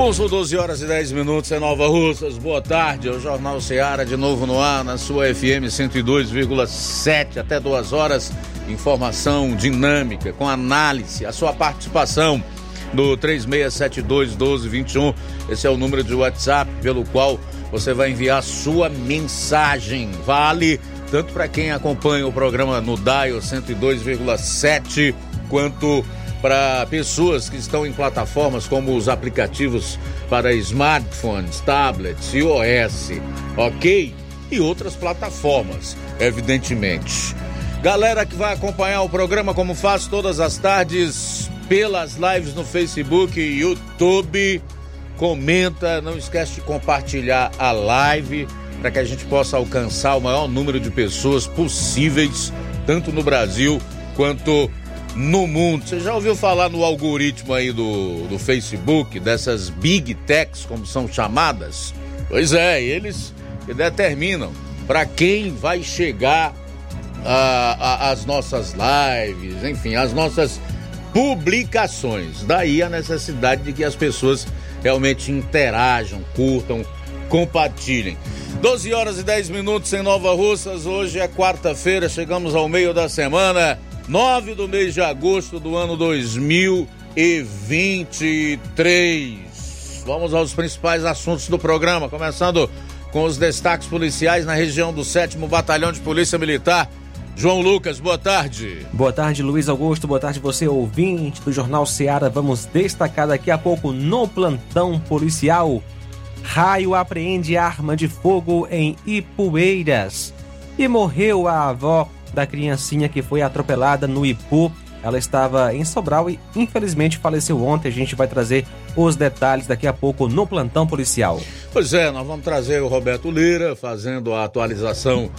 Pulso 12 horas e 10 minutos em Nova Russas. Boa tarde, é o Jornal Seara de novo no ar, na sua FM 102,7 até 2 horas. Informação dinâmica, com análise, a sua participação no 36721221. Esse é o número de WhatsApp pelo qual você vai enviar sua mensagem. Vale tanto para quem acompanha o programa no Dial 102,7 quanto para pessoas que estão em plataformas como os aplicativos para smartphones, tablets, iOS, ok? E outras plataformas, evidentemente. Galera que vai acompanhar o programa como faz todas as tardes pelas lives no Facebook e YouTube, comenta, não esquece de compartilhar a live para que a gente possa alcançar o maior número de pessoas possíveis, tanto no Brasil quanto no mundo. Você já ouviu falar no algoritmo aí do, do Facebook, dessas big techs, como são chamadas? Pois é, eles que determinam para quem vai chegar as nossas lives, enfim, as nossas publicações. Daí a necessidade de que as pessoas realmente interajam, curtam, compartilhem. 12 horas e 10 minutos em Nova Russas. Hoje é quarta-feira, chegamos ao meio da semana. 9 do mês de agosto do ano 2023. Vamos aos principais assuntos do programa, começando com os destaques policiais na região do 7 Batalhão de Polícia Militar. João Lucas, boa tarde. Boa tarde, Luiz Augusto. Boa tarde, você ouvinte do Jornal Seara. Vamos destacar daqui a pouco no plantão policial. Raio apreende arma de fogo em Ipueiras. E morreu a avó da criancinha que foi atropelada no Ipu. Ela estava em Sobral e infelizmente faleceu ontem. A gente vai trazer os detalhes daqui a pouco no plantão policial. Pois é, nós vamos trazer o Roberto Lira fazendo a atualização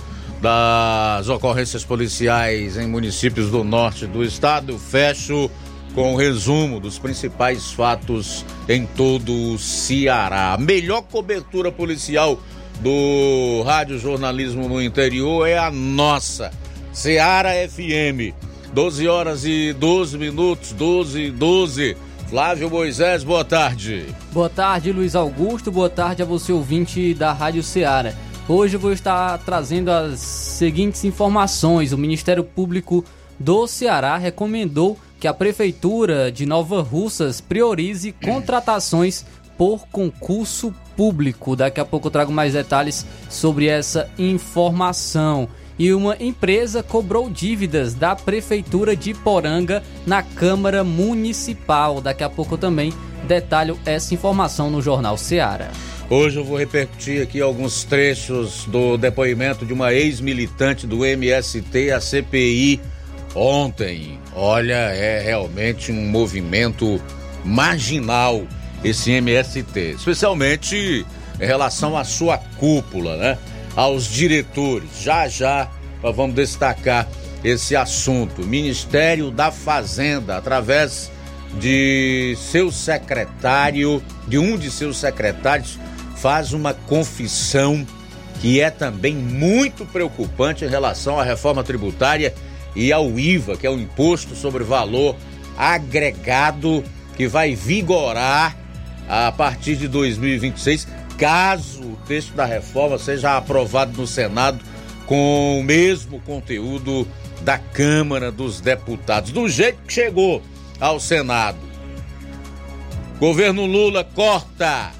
das ocorrências policiais em municípios do norte do estado. Fecho com o resumo dos principais fatos em todo o Ceará. A melhor cobertura policial do rádio jornalismo no interior é a nossa. Seara FM. 12 horas e 12 minutos, 12 e 12. Flávio Moisés, boa tarde. Boa tarde, Luiz Augusto. Boa tarde a você, ouvinte da Rádio Ceará. Hoje eu vou estar trazendo as seguintes informações. O Ministério Público do Ceará recomendou que a Prefeitura de Nova Russas priorize contratações por concurso público. Daqui a pouco eu trago mais detalhes sobre essa informação e uma empresa cobrou dívidas da Prefeitura de Poranga na Câmara Municipal. Daqui a pouco também detalho essa informação no Jornal Seara. Hoje eu vou repercutir aqui alguns trechos do depoimento de uma ex-militante do MST à CPI ontem. Olha, é realmente um movimento marginal esse MST, especialmente em relação à sua cúpula, né? Aos diretores. Já já vamos destacar esse assunto. Ministério da Fazenda, através de seu secretário, de um de seus secretários, faz uma confissão que é também muito preocupante em relação à reforma tributária e ao IVA, que é o imposto sobre valor agregado que vai vigorar a partir de 2026, caso texto da reforma seja aprovado no Senado com o mesmo conteúdo da Câmara dos Deputados, do jeito que chegou ao Senado. Governo Lula corta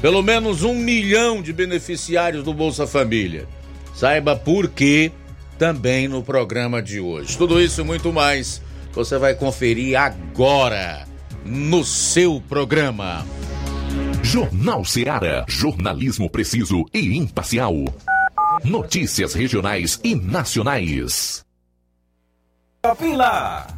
pelo menos um milhão de beneficiários do Bolsa Família. Saiba por quê também no programa de hoje. Tudo isso e muito mais você vai conferir agora no seu programa. Jornal Seara. Jornalismo preciso e imparcial. Notícias regionais e nacionais. Lá.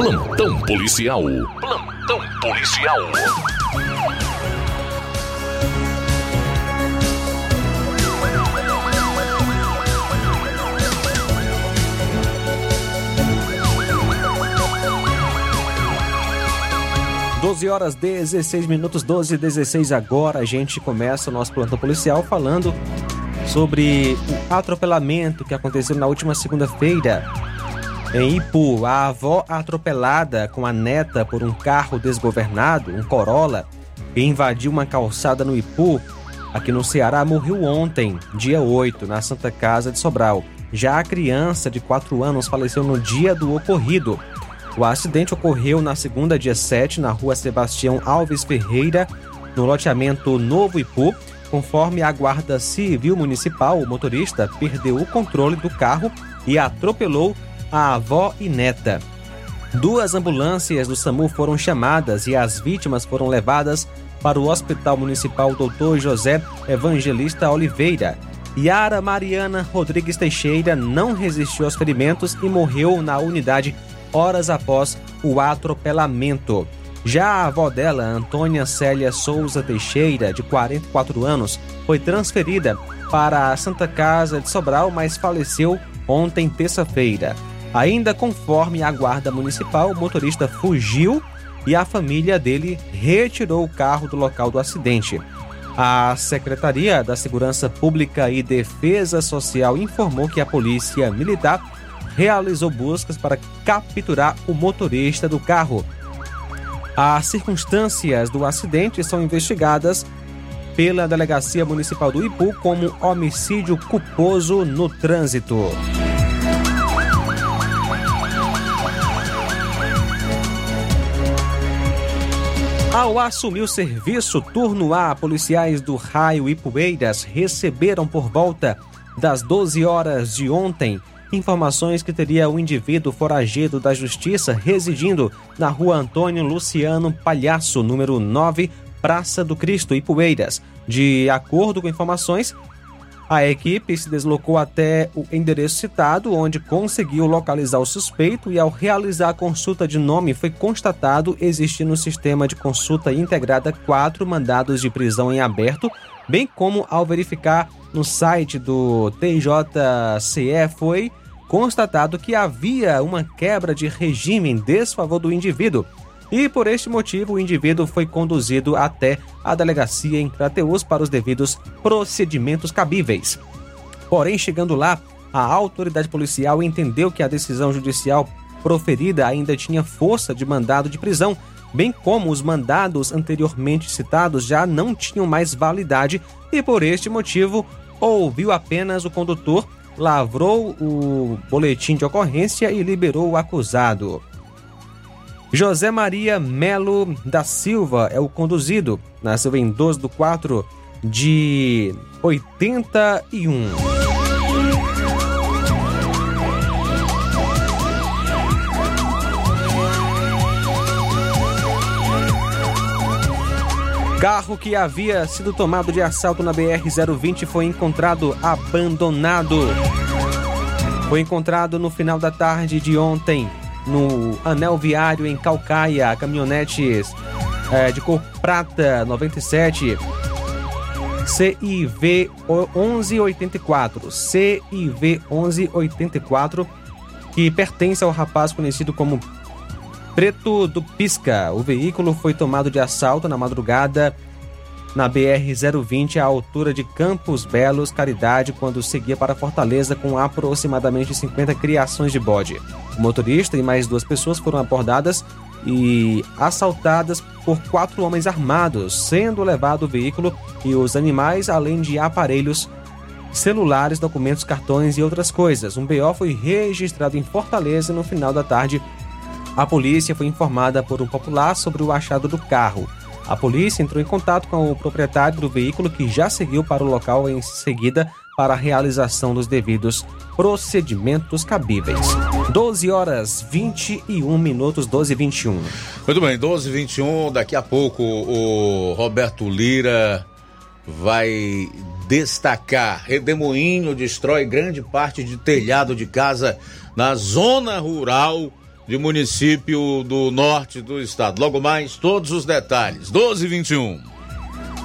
Plantão policial. Plantão policial. Doze horas 16 minutos, 12 e 16 agora. A gente começa o nosso plantão policial falando sobre o atropelamento que aconteceu na última segunda-feira em Ipu, a avó atropelada com a neta por um carro desgovernado, um Corolla, que invadiu uma calçada no Ipu, aqui no Ceará, morreu ontem, dia 8, na Santa Casa de Sobral. Já a criança de 4 anos faleceu no dia do ocorrido. O acidente ocorreu na segunda, dia 7, na rua Sebastião Alves Ferreira, no loteamento Novo Ipu. Conforme a Guarda Civil Municipal, o motorista perdeu o controle do carro e atropelou a avó e neta. Duas ambulâncias do SAMU foram chamadas e as vítimas foram levadas para o Hospital Municipal Dr. José Evangelista Oliveira. Yara Mariana Rodrigues Teixeira não resistiu aos ferimentos e morreu na unidade horas após o atropelamento. Já a avó dela, Antônia Célia Souza Teixeira, de 44 anos, foi transferida para a Santa Casa de Sobral, mas faleceu ontem, terça-feira. Ainda conforme a guarda municipal, o motorista fugiu e a família dele retirou o carro do local do acidente. A Secretaria da Segurança Pública e Defesa Social informou que a Polícia Militar realizou buscas para capturar o motorista do carro. As circunstâncias do acidente são investigadas pela Delegacia Municipal do Ipu como homicídio culposo no trânsito. Ao assumir o serviço turno A, policiais do Raio Poeiras receberam por volta das 12 horas de ontem informações que teria um indivíduo foragido da justiça residindo na rua Antônio Luciano Palhaço, número 9, Praça do Cristo, Ipueiras. De acordo com informações, a equipe se deslocou até o endereço citado, onde conseguiu localizar o suspeito e, ao realizar a consulta de nome, foi constatado existir no sistema de consulta integrada quatro mandados de prisão em aberto, bem como ao verificar no site do TJCE foi constatado que havia uma quebra de regime em desfavor do indivíduo. E por este motivo, o indivíduo foi conduzido até a delegacia em Crateus para os devidos procedimentos cabíveis. Porém, chegando lá, a autoridade policial entendeu que a decisão judicial proferida ainda tinha força de mandado de prisão, bem como os mandados anteriormente citados já não tinham mais validade e, por este motivo, ouviu apenas o condutor lavrou o boletim de ocorrência e liberou o acusado. José Maria Melo da Silva é o conduzido. Nasceu em 12 de 4 de 81. Carro que havia sido tomado de assalto na BR-020 foi encontrado abandonado. Foi encontrado no final da tarde de ontem, no anel viário em Calcaia, caminhonetes é, de cor prata 97. CIV 1184, CIV 1184, que pertence ao rapaz conhecido como Preto do Pisca. O veículo foi tomado de assalto na madrugada na BR-020 à altura de Campos Belos, Caridade, quando seguia para Fortaleza com aproximadamente 50 criações de bode. O motorista e mais duas pessoas foram abordadas e assaltadas por quatro homens armados, sendo levado o veículo e os animais, além de aparelhos celulares, documentos, cartões e outras coisas. Um BO foi registrado em Fortaleza no final da tarde a polícia foi informada por um popular sobre o achado do carro. A polícia entrou em contato com o proprietário do veículo que já seguiu para o local em seguida para a realização dos devidos procedimentos cabíveis. 12 horas 21 minutos, 12 e 21. Muito bem, 12 e 21. Daqui a pouco o Roberto Lira vai destacar. Redemoinho destrói grande parte de telhado de casa na zona rural de município do norte do estado. Logo mais, todos os detalhes. 12 e 21.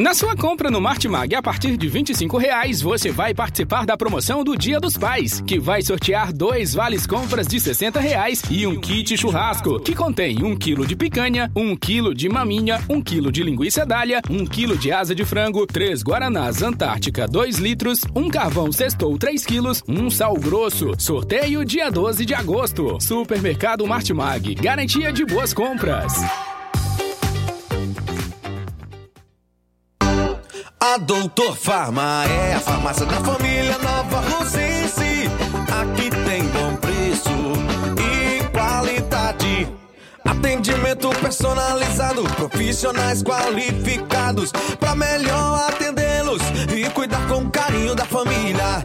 Na sua compra no Martimag a partir de 25 reais, você vai participar da promoção do Dia dos Pais, que vai sortear dois vales compras de 60 reais e um kit churrasco, que contém um quilo de picanha, um quilo de maminha, um quilo de linguiça dália, um quilo de asa de frango, três guaranás Antártica 2 litros, um carvão sextou 3 quilos, um sal grosso. Sorteio dia 12 de agosto. Supermercado Martimag, garantia de boas compras. A Doutor Farma é a farmácia da família Nova Rosense. Aqui tem bom preço e qualidade. Atendimento personalizado, profissionais qualificados para melhor atendê-los e cuidar com carinho da família.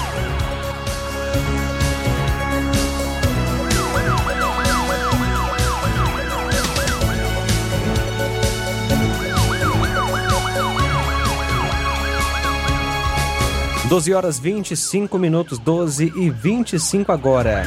Doze horas 25 minutos, 12 e 25 agora.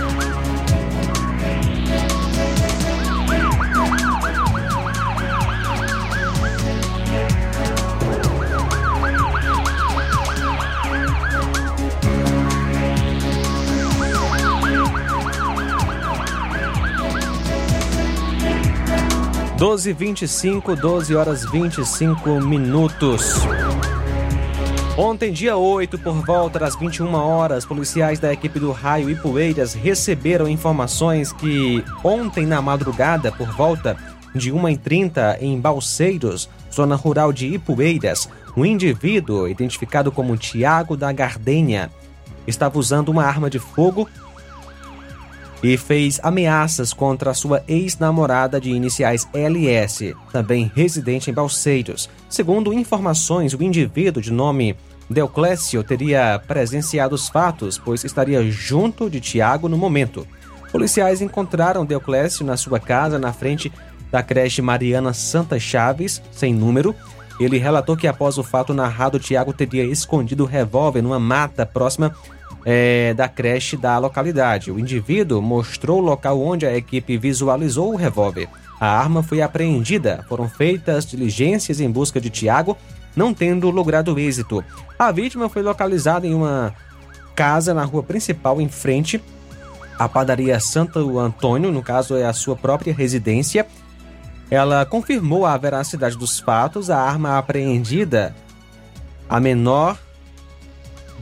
Doze vinte e cinco, doze horas vinte e cinco minutos. Ontem, dia 8, por volta das 21 horas, policiais da equipe do Raio e Poeiras receberam informações que ontem na madrugada, por volta de 1h30, em Balseiros, zona rural de Ipueiras, um indivíduo identificado como Tiago da Gardenha estava usando uma arma de fogo e fez ameaças contra a sua ex-namorada de iniciais LS, também residente em Balseiros. Segundo informações, o indivíduo de nome Deoclésio teria presenciado os fatos, pois estaria junto de Tiago no momento. Policiais encontraram Deoclésio na sua casa, na frente da creche Mariana Santa Chaves, sem número. Ele relatou que após o fato narrado, Tiago teria escondido o revólver numa mata próxima é, da creche da localidade. O indivíduo mostrou o local onde a equipe visualizou o revólver. A arma foi apreendida. Foram feitas diligências em busca de Tiago, não tendo logrado êxito. A vítima foi localizada em uma casa na rua principal, em frente à padaria Santo Antônio, no caso é a sua própria residência. Ela confirmou a veracidade dos fatos. A arma apreendida, a menor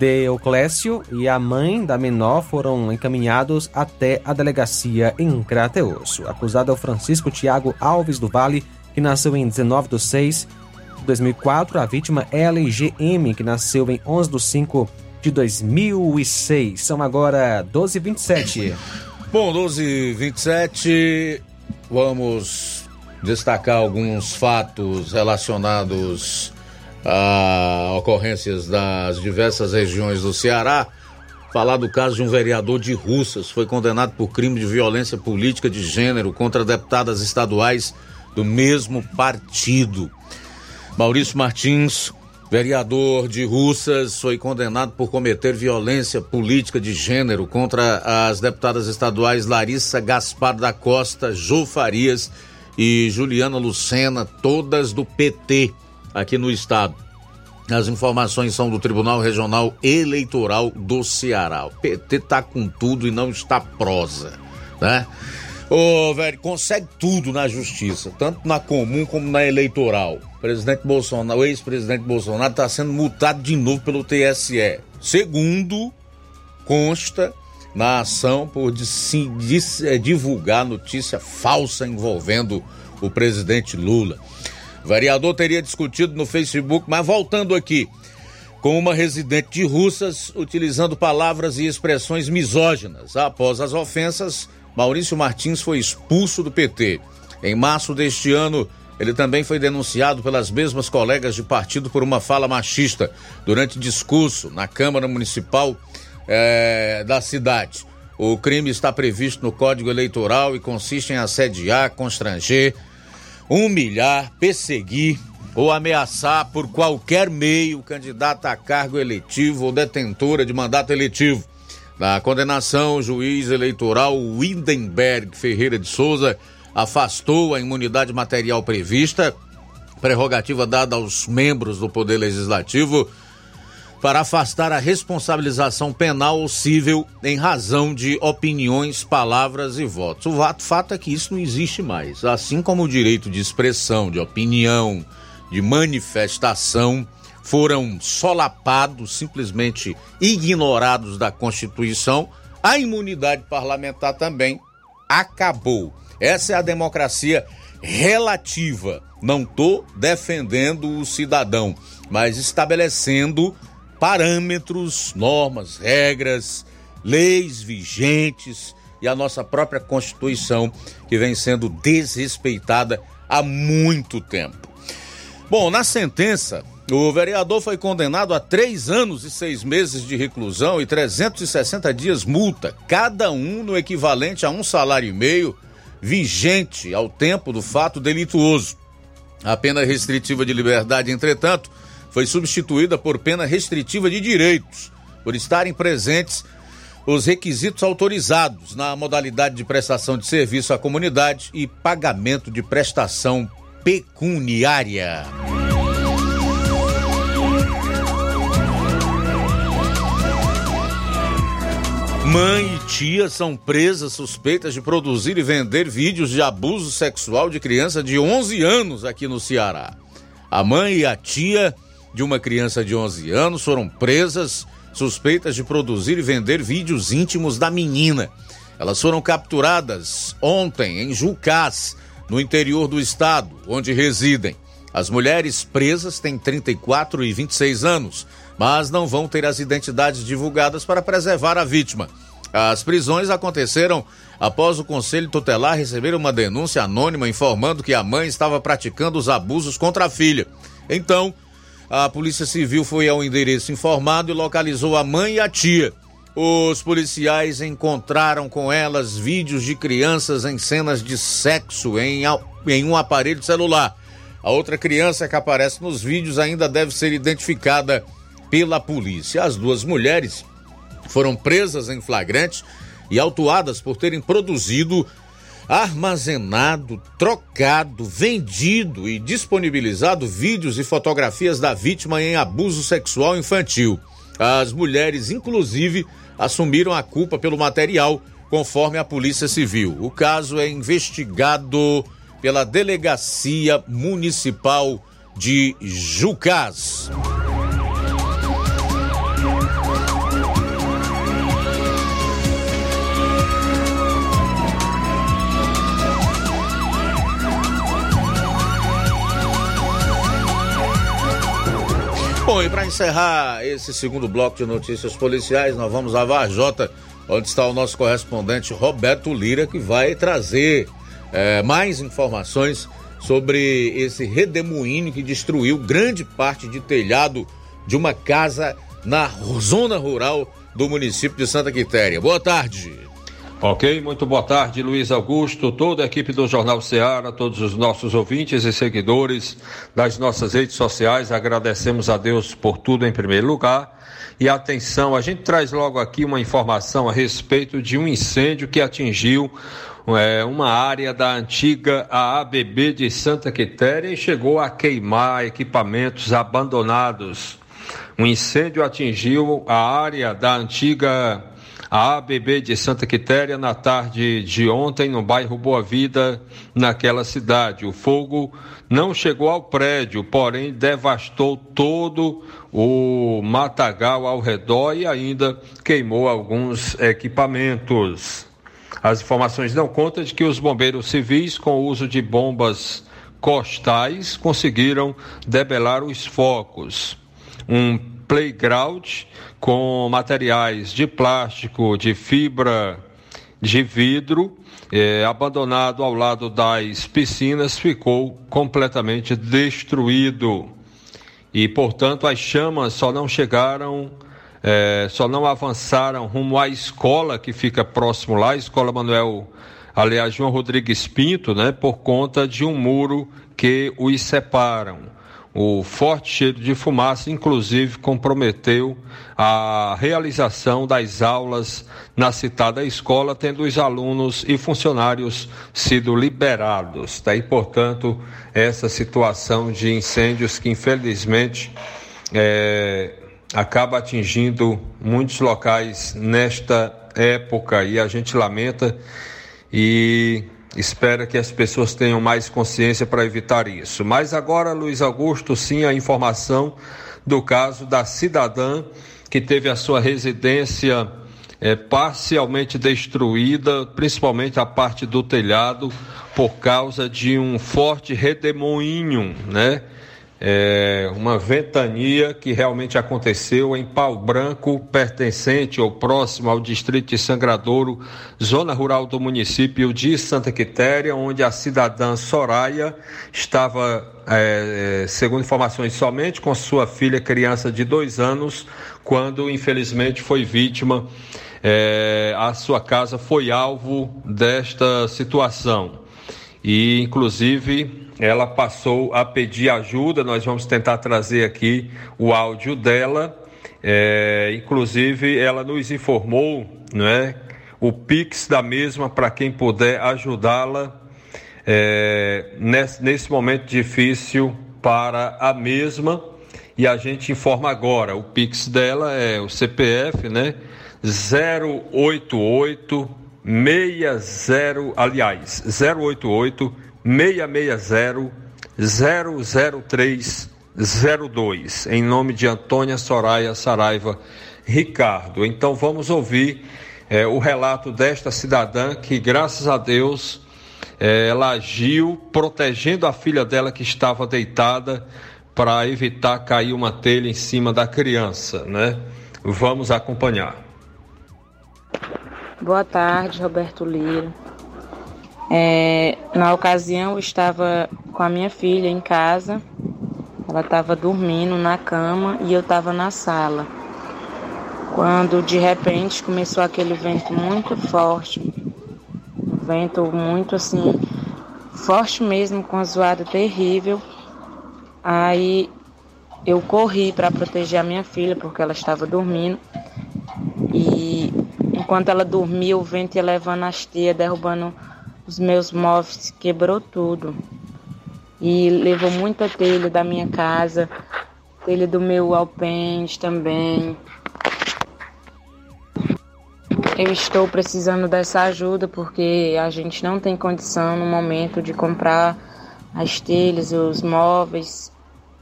Deoclésio e a mãe da menor foram encaminhados até a delegacia em Crateus. O acusado é o Francisco Tiago Alves do Vale, que nasceu em 19 de 6 de 2004. A vítima LGM, que nasceu em 11 de 5 de 2006. São agora 12h27. Bom, 12h27, vamos destacar alguns fatos relacionados a ocorrências das diversas regiões do Ceará. Falar do caso de um vereador de Russas foi condenado por crime de violência política de gênero contra deputadas estaduais do mesmo partido. Maurício Martins, vereador de Russas, foi condenado por cometer violência política de gênero contra as deputadas estaduais Larissa Gaspar da Costa, Jô Farias e Juliana Lucena, todas do PT aqui no estado. As informações são do Tribunal Regional Eleitoral do Ceará. O PT tá com tudo e não está prosa, né? Ô, velho, consegue tudo na justiça, tanto na comum como na eleitoral. O presidente Bolsonaro, o ex-presidente Bolsonaro está sendo multado de novo pelo TSE. Segundo consta, na ação por divulgar notícia falsa envolvendo o presidente Lula. O vereador teria discutido no Facebook, mas voltando aqui, com uma residente de Russas utilizando palavras e expressões misóginas. Após as ofensas, Maurício Martins foi expulso do PT. Em março deste ano, ele também foi denunciado pelas mesmas colegas de partido por uma fala machista durante discurso na Câmara Municipal é, da cidade. O crime está previsto no Código Eleitoral e consiste em assediar, constranger, humilhar, perseguir ou ameaçar por qualquer meio o candidato a cargo eletivo ou detentora de mandato eletivo. Na condenação, o juiz eleitoral Windenberg Ferreira de Souza afastou a imunidade material prevista, prerrogativa dada aos membros do Poder Legislativo, para afastar a responsabilização penal ou civil em razão de opiniões, palavras e votos. O fato é que isso não existe mais. Assim como o direito de expressão, de opinião, de manifestação foram solapados, simplesmente ignorados da Constituição, a imunidade parlamentar também acabou. Essa é a democracia relativa. Não estou defendendo o cidadão, mas estabelecendo parâmetros, normas, regras, leis vigentes e a nossa própria Constituição que vem sendo desrespeitada há muito tempo. Bom, na sentença, o vereador foi condenado a três anos e seis meses de reclusão e 360 dias multa, cada um no equivalente a um salário e meio vigente ao tempo do fato delituoso. A pena restritiva de liberdade, entretanto, foi substituída por pena restritiva de direitos, por estarem presentes os requisitos autorizados na modalidade de prestação de serviço à comunidade e pagamento de prestação pecuniária. Mãe e tia são presas suspeitas de produzir e vender vídeos de abuso sexual de criança de 11 anos aqui no Ceará. A mãe e a tia de uma criança de 11 anos foram presas suspeitas de produzir e vender vídeos íntimos da menina. Elas foram capturadas ontem em Jucás, no interior do estado, onde residem. As mulheres presas têm 34 e 26 anos mas não vão ter as identidades divulgadas para preservar a vítima. As prisões aconteceram após o Conselho Tutelar receber uma denúncia anônima informando que a mãe estava praticando os abusos contra a filha. Então, a Polícia Civil foi ao endereço informado e localizou a mãe e a tia. Os policiais encontraram com elas vídeos de crianças em cenas de sexo em, em um aparelho celular. A outra criança que aparece nos vídeos ainda deve ser identificada pela polícia. As duas mulheres foram presas em flagrante e autuadas por terem produzido, armazenado, trocado, vendido e disponibilizado vídeos e fotografias da vítima em abuso sexual infantil. As mulheres, inclusive, assumiram a culpa pelo material, conforme a Polícia Civil. O caso é investigado pela Delegacia Municipal de Jucás. Bom, e para encerrar esse segundo bloco de notícias policiais, nós vamos a Varjota, onde está o nosso correspondente Roberto Lira, que vai trazer é, mais informações sobre esse redemoinho que destruiu grande parte de telhado de uma casa na zona rural do município de Santa Quitéria. Boa tarde. Ok, muito boa tarde, Luiz Augusto, toda a equipe do Jornal Ceará, todos os nossos ouvintes e seguidores das nossas redes sociais. Agradecemos a Deus por tudo em primeiro lugar. E atenção, a gente traz logo aqui uma informação a respeito de um incêndio que atingiu é, uma área da antiga ABB de Santa Quitéria e chegou a queimar equipamentos abandonados. Um incêndio atingiu a área da antiga a ABB de Santa Quitéria na tarde de ontem no bairro Boa Vida, naquela cidade. O fogo não chegou ao prédio, porém devastou todo o matagal ao redor e ainda queimou alguns equipamentos. As informações dão conta de que os bombeiros civis, com o uso de bombas costais, conseguiram debelar os focos. Um playground com materiais de plástico, de fibra, de vidro, eh, abandonado ao lado das piscinas, ficou completamente destruído. E, portanto, as chamas só não chegaram é, só não avançaram rumo à escola que fica próximo lá, a Escola Manuel, aliás, João Rodrigues Pinto, né, por conta de um muro que os separam. O forte cheiro de fumaça, inclusive, comprometeu a realização das aulas na citada escola, tendo os alunos e funcionários sido liberados. Daí, portanto, essa situação de incêndios que, infelizmente, é, acaba atingindo muitos locais nesta época e a gente lamenta e espera que as pessoas tenham mais consciência para evitar isso. Mas agora, Luiz Augusto, sim, a informação do caso da cidadã que teve a sua residência é, parcialmente destruída, principalmente a parte do telhado, por causa de um forte redemoinho, né? É, uma ventania que realmente aconteceu em Pau Branco, pertencente ou próximo ao distrito de Sangradouro, zona rural do município de Santa Quitéria, onde a cidadã Soraya estava, é, é segundo informações, somente com sua filha, criança de dois anos, quando infelizmente foi vítima. É, a sua casa foi alvo desta situação. E, inclusive, ela passou a pedir ajuda. Nós vamos tentar trazer aqui o áudio dela. É, inclusive, ela nos informou, não é, o Pix da mesma para quem puder ajudá-la é, nesse, nesse momento difícil para a mesma. E a gente informa agora, o Pix dela é o CPF, né? 088 60, aliás, 088 660 00302, em nome de Antônia Soraya Saraiva Ricardo. Então vamos ouvir é, o relato desta cidadã que, graças a Deus, é, ela agiu protegendo a filha dela que estava deitada para evitar cair uma telha em cima da criança, né? Vamos acompanhar. Boa tarde, Roberto Lira. É, na ocasião, eu estava com a minha filha em casa. Ela estava dormindo na cama e eu estava na sala. Quando de repente começou aquele vento muito forte, vento muito assim, forte mesmo, com a zoada terrível. Aí eu corri para proteger a minha filha porque ela estava dormindo. E enquanto ela dormia, o vento ia levando as teias, derrubando os meus móveis, quebrou tudo. E levou muita telha da minha casa, telha do meu alpende também. Eu estou precisando dessa ajuda porque a gente não tem condição no momento de comprar as telhas, os móveis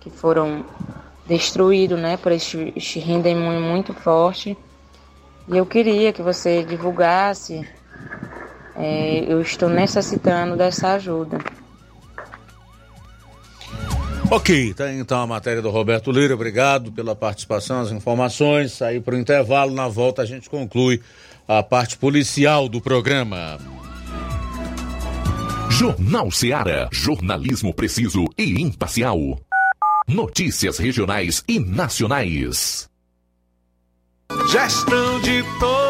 que foram destruídos, né, por este, este muito forte. E eu queria que você divulgasse é, eu estou necessitando dessa ajuda. Ok, tá então a matéria do Roberto Lira. Obrigado pela participação, as informações. Sair para o intervalo. Na volta a gente conclui a parte policial do programa. Jornal Seara. Jornalismo preciso e imparcial. Notícias regionais e nacionais. Gestão de todos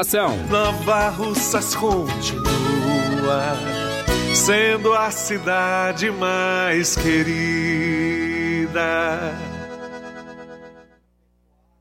população. Nova Russas continua sendo a cidade mais querida.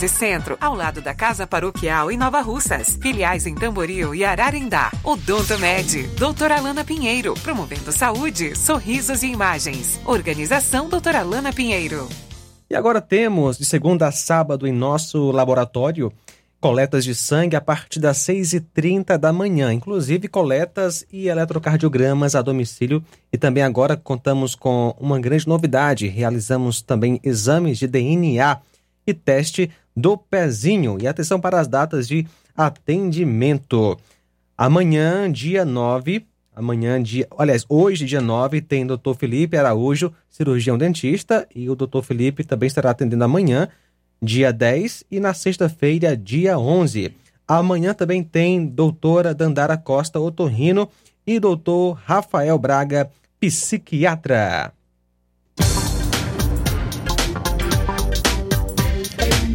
Centro, ao lado da Casa Paroquial em Nova Russas. Filiais em Tamboril e Ararendá. Odonto Med, doutora Alana Pinheiro, promovendo saúde, sorrisos e imagens. Organização doutora Alana Pinheiro. E agora temos, de segunda a sábado, em nosso laboratório, coletas de sangue a partir das 6h30 da manhã, inclusive coletas e eletrocardiogramas a domicílio. E também agora contamos com uma grande novidade: realizamos também exames de DNA e teste do pezinho. E atenção para as datas de atendimento. Amanhã, dia 9, amanhã, dia. Aliás, hoje, dia 9, tem doutor Felipe Araújo, cirurgião dentista, e o doutor Felipe também estará atendendo amanhã, dia 10, e na sexta-feira, dia 11. Amanhã também tem doutora Dandara Costa Otorrino e doutor Rafael Braga, psiquiatra.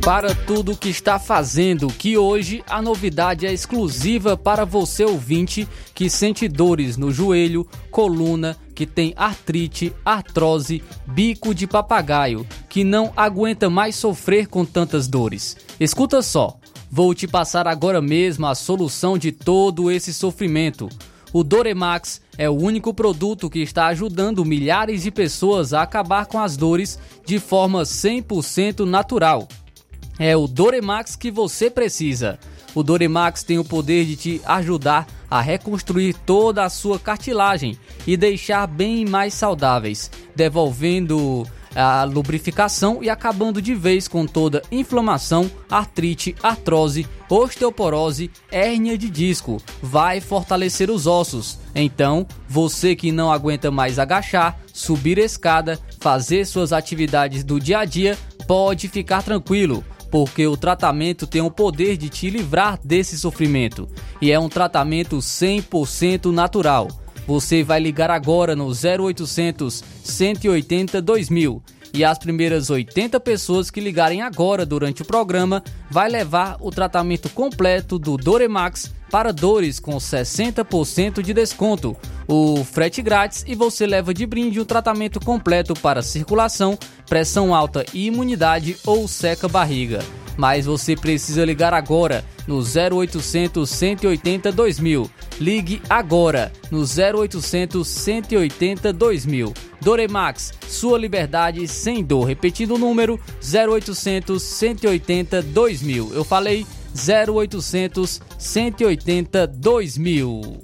Para tudo que está fazendo, que hoje a novidade é exclusiva para você ouvinte que sente dores no joelho, coluna, que tem artrite, artrose, bico de papagaio, que não aguenta mais sofrer com tantas dores. Escuta só, vou te passar agora mesmo a solução de todo esse sofrimento. O Doremax é o único produto que está ajudando milhares de pessoas a acabar com as dores de forma 100% natural. É o Doremax que você precisa. O Doremax tem o poder de te ajudar a reconstruir toda a sua cartilagem e deixar bem mais saudáveis, devolvendo a lubrificação e acabando de vez com toda inflamação, artrite, artrose, osteoporose, hérnia de disco. Vai fortalecer os ossos. Então, você que não aguenta mais agachar, subir escada, fazer suas atividades do dia a dia, pode ficar tranquilo porque o tratamento tem o poder de te livrar desse sofrimento. E é um tratamento 100% natural. Você vai ligar agora no 0800 180 2000 e as primeiras 80 pessoas que ligarem agora durante o programa vai levar o tratamento completo do Doremax para dores com 60% de desconto, o frete grátis e você leva de brinde o tratamento completo para circulação, pressão alta e imunidade ou seca barriga. Mas você precisa ligar agora no 0800 180 2000. Ligue agora no 0800 180 2000. Doremax, sua liberdade sem dor. Repetindo o número 0800 180 2000. Eu falei 0800 180 2000.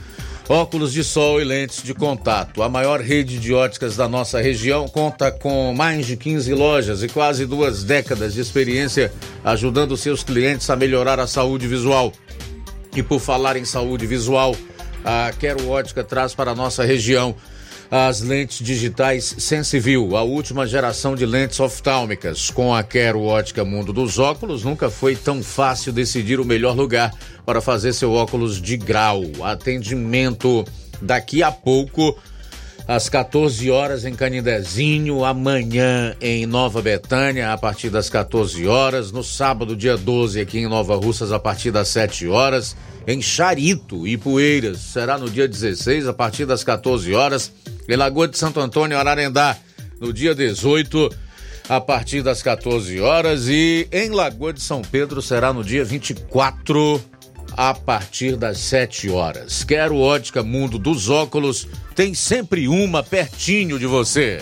óculos de sol e lentes de contato. A maior rede de óticas da nossa região conta com mais de 15 lojas e quase duas décadas de experiência ajudando seus clientes a melhorar a saúde visual. E por falar em saúde visual, a Quero Ótica traz para a nossa região as lentes digitais Sensiview, a última geração de lentes oftálmicas. Com a Quero Ótica Mundo dos Óculos, nunca foi tão fácil decidir o melhor lugar para fazer seu óculos de grau. Atendimento daqui a pouco às 14 horas em Canindezinho, amanhã em Nova Betânia, a partir das 14 horas, no sábado, dia 12, aqui em Nova Russas, a partir das 7 horas, em Charito e Poeiras, será no dia 16, a partir das 14 horas, em Lagoa de Santo Antônio, Ararendá, no dia 18, a partir das 14 horas, e em Lagoa de São Pedro será no dia 24 a partir das 7 horas. Quero ótica Mundo dos Óculos, tem sempre uma pertinho de você.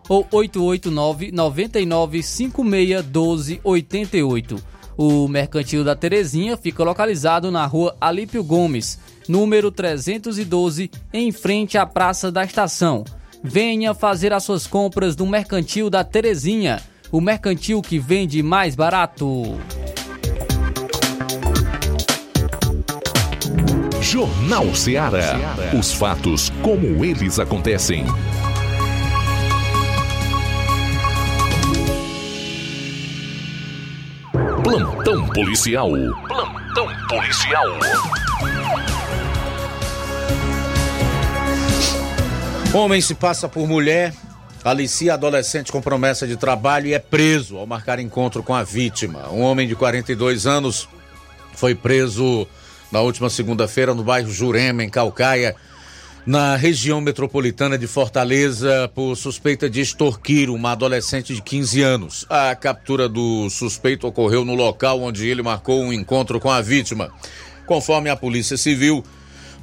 ou 889 9956 1288. O Mercantil da Terezinha fica localizado na rua Alípio Gomes, número 312, em frente à Praça da Estação. Venha fazer as suas compras no Mercantil da Terezinha, o mercantil que vende mais barato. Jornal Ceará. Os fatos como eles acontecem. Plantão policial. Plantão policial. Homem se passa por mulher, alicia adolescente com promessa de trabalho e é preso ao marcar encontro com a vítima. Um homem de 42 anos foi preso na última segunda-feira no bairro Jurema, em Calcaia, na região metropolitana de Fortaleza, por suspeita de extorquir uma adolescente de 15 anos. A captura do suspeito ocorreu no local onde ele marcou um encontro com a vítima. Conforme a Polícia Civil,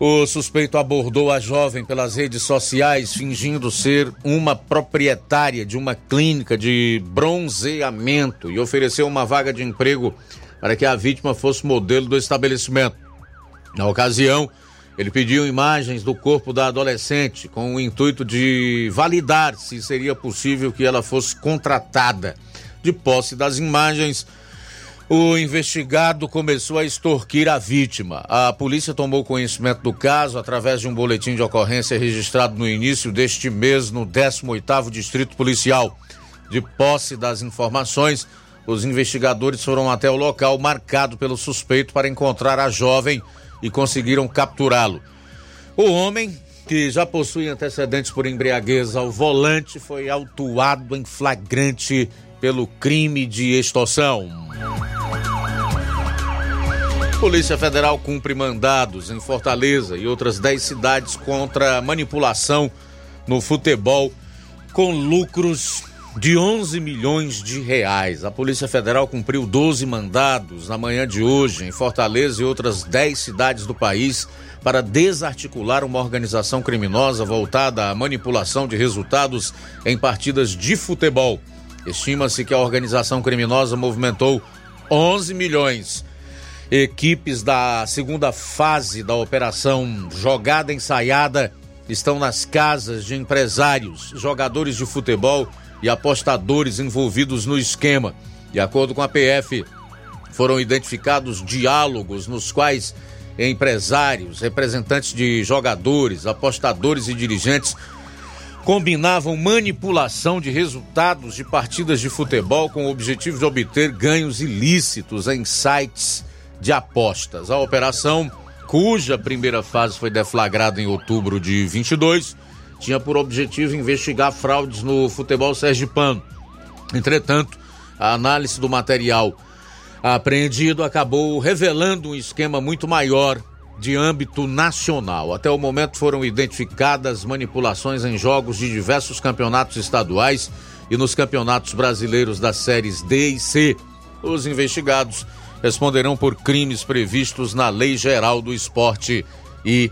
o suspeito abordou a jovem pelas redes sociais, fingindo ser uma proprietária de uma clínica de bronzeamento e ofereceu uma vaga de emprego para que a vítima fosse modelo do estabelecimento. Na ocasião, ele pediu imagens do corpo da adolescente com o intuito de validar se seria possível que ela fosse contratada. De posse das imagens, o investigado começou a extorquir a vítima. A polícia tomou conhecimento do caso através de um boletim de ocorrência registrado no início deste mês no 18º Distrito Policial. De posse das informações, os investigadores foram até o local marcado pelo suspeito para encontrar a jovem e conseguiram capturá-lo. O homem, que já possui antecedentes por embriaguez ao volante, foi autuado em flagrante pelo crime de extorsão. Polícia Federal cumpre mandados em Fortaleza e outras 10 cidades contra manipulação no futebol com lucros de 11 milhões de reais. A Polícia Federal cumpriu 12 mandados na manhã de hoje em Fortaleza e outras 10 cidades do país para desarticular uma organização criminosa voltada à manipulação de resultados em partidas de futebol. Estima-se que a organização criminosa movimentou 11 milhões. Equipes da segunda fase da operação Jogada Ensaiada estão nas casas de empresários, jogadores de futebol e apostadores envolvidos no esquema. De acordo com a PF, foram identificados diálogos nos quais empresários, representantes de jogadores, apostadores e dirigentes combinavam manipulação de resultados de partidas de futebol com o objetivo de obter ganhos ilícitos em sites de apostas. A operação, cuja primeira fase foi deflagrada em outubro de 22, tinha por objetivo investigar fraudes no futebol sergipano. Entretanto, a análise do material apreendido acabou revelando um esquema muito maior de âmbito nacional. Até o momento foram identificadas manipulações em jogos de diversos campeonatos estaduais e nos campeonatos brasileiros das séries D e C. Os investigados responderão por crimes previstos na Lei Geral do Esporte e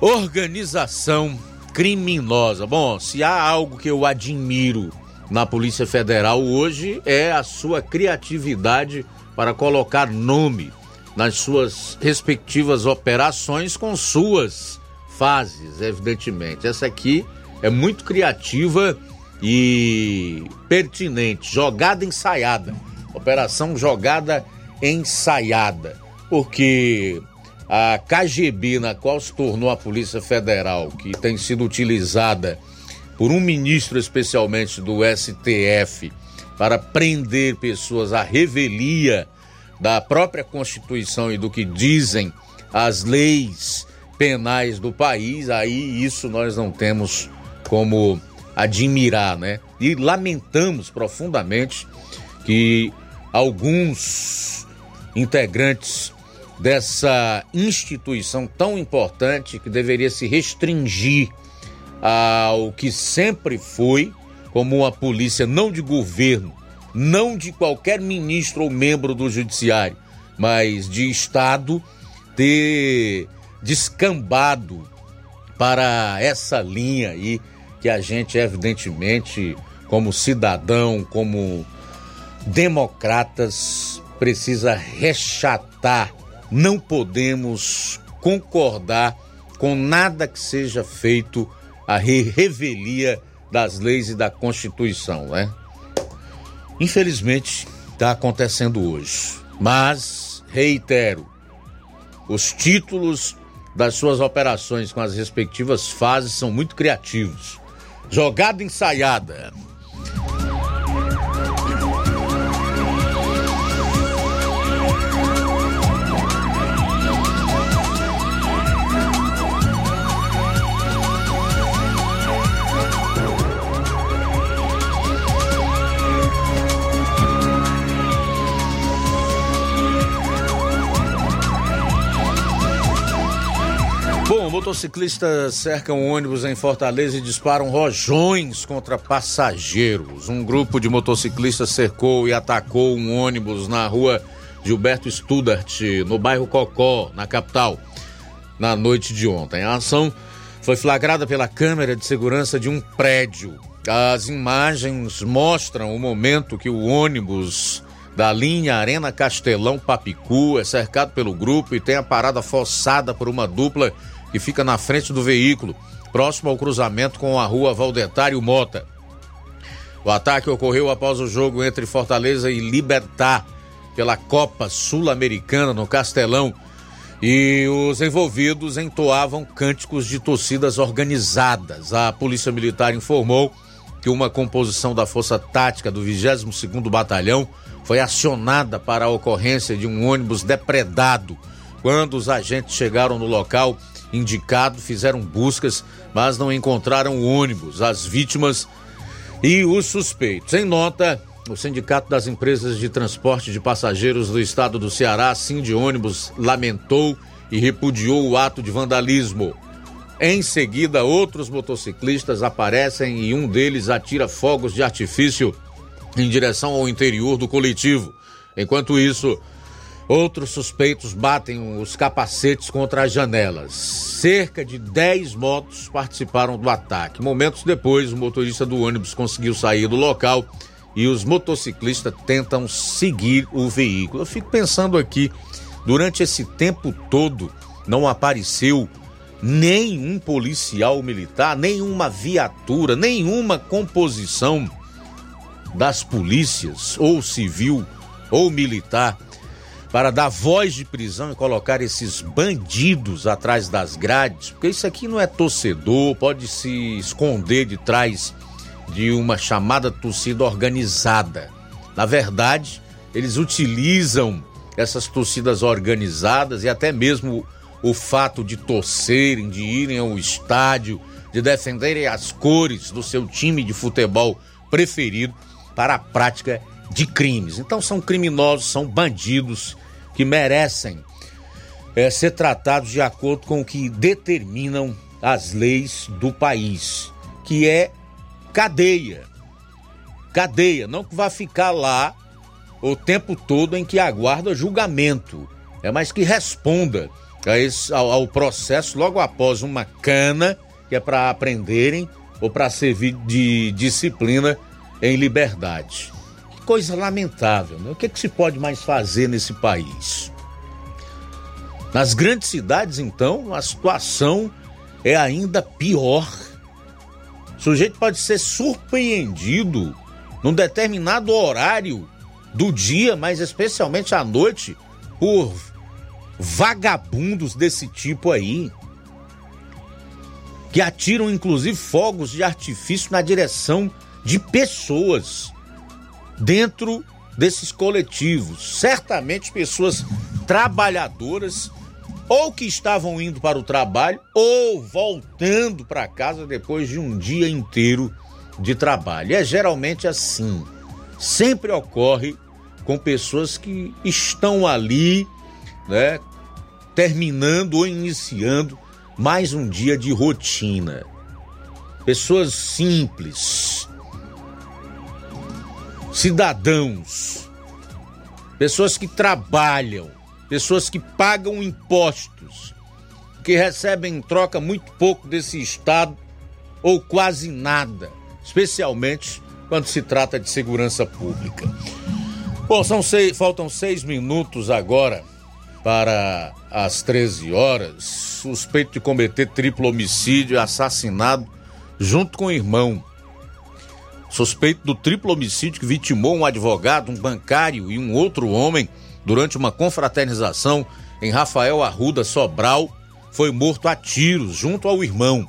organização criminosa. Bom, se há algo que eu admiro na Polícia Federal hoje é a sua criatividade para colocar nome nas suas respectivas operações com suas fases, evidentemente. Essa aqui é muito criativa e pertinente, jogada ensaiada. Operação jogada ensaiada, porque a KGB, na qual se tornou a Polícia Federal, que tem sido utilizada por um ministro especialmente do STF para prender pessoas à revelia da própria Constituição e do que dizem as leis penais do país, aí isso nós não temos como admirar, né? E lamentamos profundamente que alguns integrantes dessa instituição tão importante que deveria se restringir ao que sempre foi como uma polícia não de governo, não de qualquer ministro ou membro do judiciário, mas de Estado, ter descambado para essa linha aí que a gente, evidentemente, como cidadão, como democratas, precisa rechatar. Não podemos concordar com nada que seja feito a revelia das leis e da Constituição, né? Infelizmente, está acontecendo hoje. Mas, reitero, os títulos das suas operações com as respectivas fases são muito criativos. Jogada ensaiada. Motociclistas cercam ônibus em Fortaleza e disparam rojões contra passageiros. Um grupo de motociclistas cercou e atacou um ônibus na rua Gilberto Studart, no bairro Cocó, na capital, na noite de ontem. A ação foi flagrada pela câmera de segurança de um prédio. As imagens mostram o momento que o ônibus da linha Arena Castelão Papicu é cercado pelo grupo e tem a parada forçada por uma dupla que fica na frente do veículo, próximo ao cruzamento com a rua Valdetário Mota. O ataque ocorreu após o jogo entre Fortaleza e Libertar pela Copa Sul-Americana no Castelão e os envolvidos entoavam cânticos de torcidas organizadas. A Polícia Militar informou que uma composição da Força Tática do 22º Batalhão foi acionada para a ocorrência de um ônibus depredado. Quando os agentes chegaram no local, indicado, fizeram buscas, mas não encontraram o ônibus, as vítimas e os suspeitos. Em nota, o Sindicato das Empresas de Transporte de Passageiros do Estado do Ceará, Sind Ônibus, lamentou e repudiou o ato de vandalismo. Em seguida, outros motociclistas aparecem e um deles atira fogos de artifício em direção ao interior do coletivo. Enquanto isso, Outros suspeitos batem os capacetes contra as janelas. Cerca de 10 motos participaram do ataque. Momentos depois, o motorista do ônibus conseguiu sair do local e os motociclistas tentam seguir o veículo. Eu fico pensando aqui, durante esse tempo todo, não apareceu nenhum policial militar, nenhuma viatura, nenhuma composição das polícias, ou civil ou militar para dar voz de prisão e colocar esses bandidos atrás das grades, porque isso aqui não é torcedor, pode se esconder de trás de uma chamada torcida organizada. Na verdade, eles utilizam essas torcidas organizadas e até mesmo o fato de torcerem, de irem ao estádio, de defenderem as cores do seu time de futebol preferido para a prática de crimes. Então são criminosos, são bandidos que merecem é, ser tratados de acordo com o que determinam as leis do país, que é cadeia. Cadeia, não que vá ficar lá o tempo todo em que aguarda julgamento, é mais que responda a esse, ao, ao processo logo após uma cana, que é para aprenderem ou para servir de disciplina em liberdade coisa lamentável. Né? O que, é que se pode mais fazer nesse país? Nas grandes cidades, então, a situação é ainda pior. O sujeito pode ser surpreendido num determinado horário do dia, mas especialmente à noite, por vagabundos desse tipo aí, que atiram inclusive fogos de artifício na direção de pessoas dentro desses coletivos. Certamente pessoas trabalhadoras ou que estavam indo para o trabalho ou voltando para casa depois de um dia inteiro de trabalho. É geralmente assim. Sempre ocorre com pessoas que estão ali, né, terminando ou iniciando mais um dia de rotina. Pessoas simples, cidadãos, pessoas que trabalham, pessoas que pagam impostos, que recebem em troca muito pouco desse Estado ou quase nada, especialmente quando se trata de segurança pública. Bom, são seis, faltam seis minutos agora para as 13 horas. Suspeito de cometer triplo homicídio assassinado junto com o irmão suspeito do triplo homicídio que vitimou um advogado, um bancário e um outro homem durante uma confraternização em Rafael Arruda Sobral, foi morto a tiros junto ao irmão.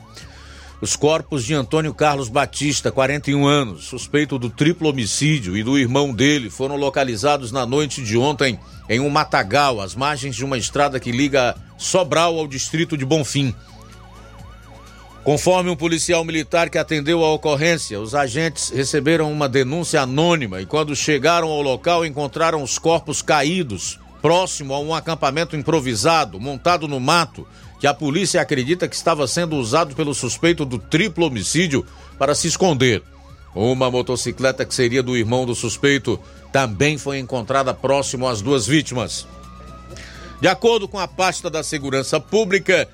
Os corpos de Antônio Carlos Batista, 41 anos, suspeito do triplo homicídio, e do irmão dele foram localizados na noite de ontem em um matagal, às margens de uma estrada que liga Sobral ao distrito de Bonfim. Conforme um policial militar que atendeu a ocorrência, os agentes receberam uma denúncia anônima e, quando chegaram ao local, encontraram os corpos caídos próximo a um acampamento improvisado montado no mato que a polícia acredita que estava sendo usado pelo suspeito do triplo homicídio para se esconder. Uma motocicleta que seria do irmão do suspeito também foi encontrada próximo às duas vítimas. De acordo com a pasta da Segurança Pública,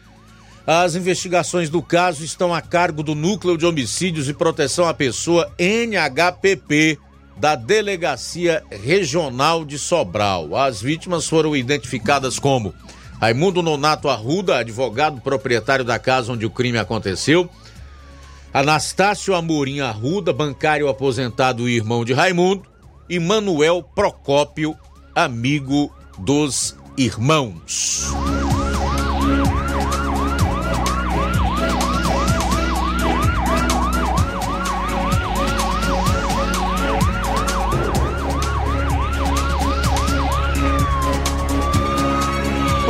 as investigações do caso estão a cargo do Núcleo de Homicídios e Proteção à Pessoa NHPP da Delegacia Regional de Sobral. As vítimas foram identificadas como Raimundo Nonato Arruda, advogado proprietário da casa onde o crime aconteceu, Anastácio Amorim Arruda, bancário aposentado e irmão de Raimundo, e Manuel Procópio, amigo dos irmãos.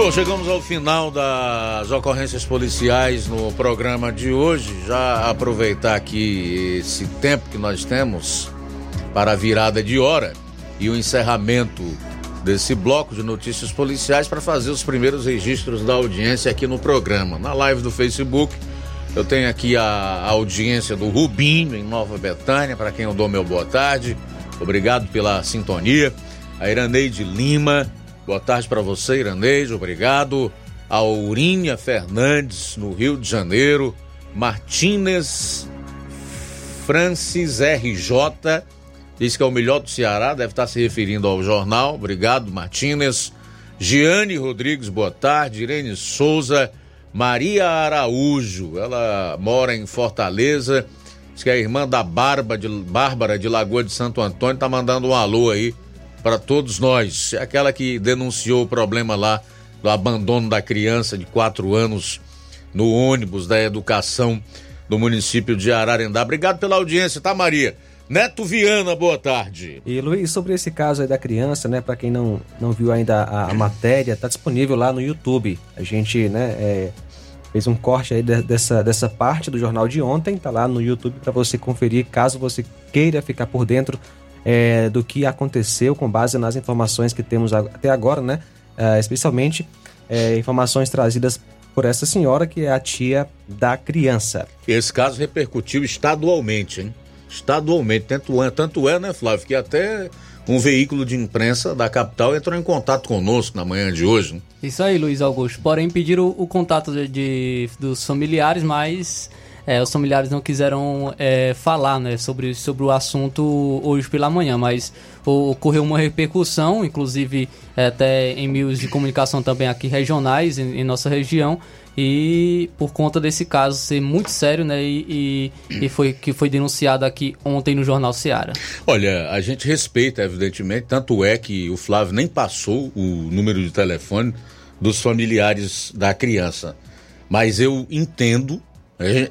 Bom, chegamos ao final das ocorrências policiais no programa de hoje. Já aproveitar aqui esse tempo que nós temos para a virada de hora e o encerramento desse bloco de notícias policiais para fazer os primeiros registros da audiência aqui no programa. Na live do Facebook, eu tenho aqui a audiência do Rubinho, em Nova Betânia, para quem eu dou meu boa tarde. Obrigado pela sintonia. A Iraneide Lima Boa tarde para você, Iranês, obrigado. Aurinha Fernandes, no Rio de Janeiro. Martínez Francis RJ, diz que é o melhor do Ceará, deve estar se referindo ao jornal. Obrigado, Martínez. Giane Rodrigues, boa tarde. Irene Souza, Maria Araújo, ela mora em Fortaleza. Diz que é irmã da Bárbara de, Bárbara de Lagoa de Santo Antônio, está mandando um alô aí para todos nós. É aquela que denunciou o problema lá do abandono da criança de quatro anos no ônibus da educação do município de Ararendá. Obrigado pela audiência, tá, Maria? Neto Viana, boa tarde. E Luiz, sobre esse caso aí da criança, né, para quem não, não viu ainda a, a, matéria, tá disponível lá no YouTube. A gente, né, é, fez um corte aí de, dessa, dessa parte do jornal de ontem, tá lá no YouTube para você conferir, caso você queira ficar por dentro é, do que aconteceu com base nas informações que temos até agora, né? É, especialmente é, informações trazidas por essa senhora que é a tia da criança. Esse caso repercutiu estadualmente, hein? Estadualmente, tanto é, tanto é, né, Flávio, que até um veículo de imprensa da capital entrou em contato conosco na manhã de hoje. Né? Isso aí, Luiz Augusto. Porém, pediram o, o contato de, de, dos familiares, mas é, os familiares não quiseram é, falar né, sobre, sobre o assunto hoje pela manhã, mas ocorreu uma repercussão, inclusive é, até em meios de comunicação também aqui regionais, em, em, nossa região, e por conta desse caso ser muito sério, né, e, e, e, foi que foi denunciado aqui ontem no Jornal Seara. Olha, a gente respeita, evidentemente, tanto é que o Flávio nem passou o número de telefone dos familiares da criança. Mas eu entendo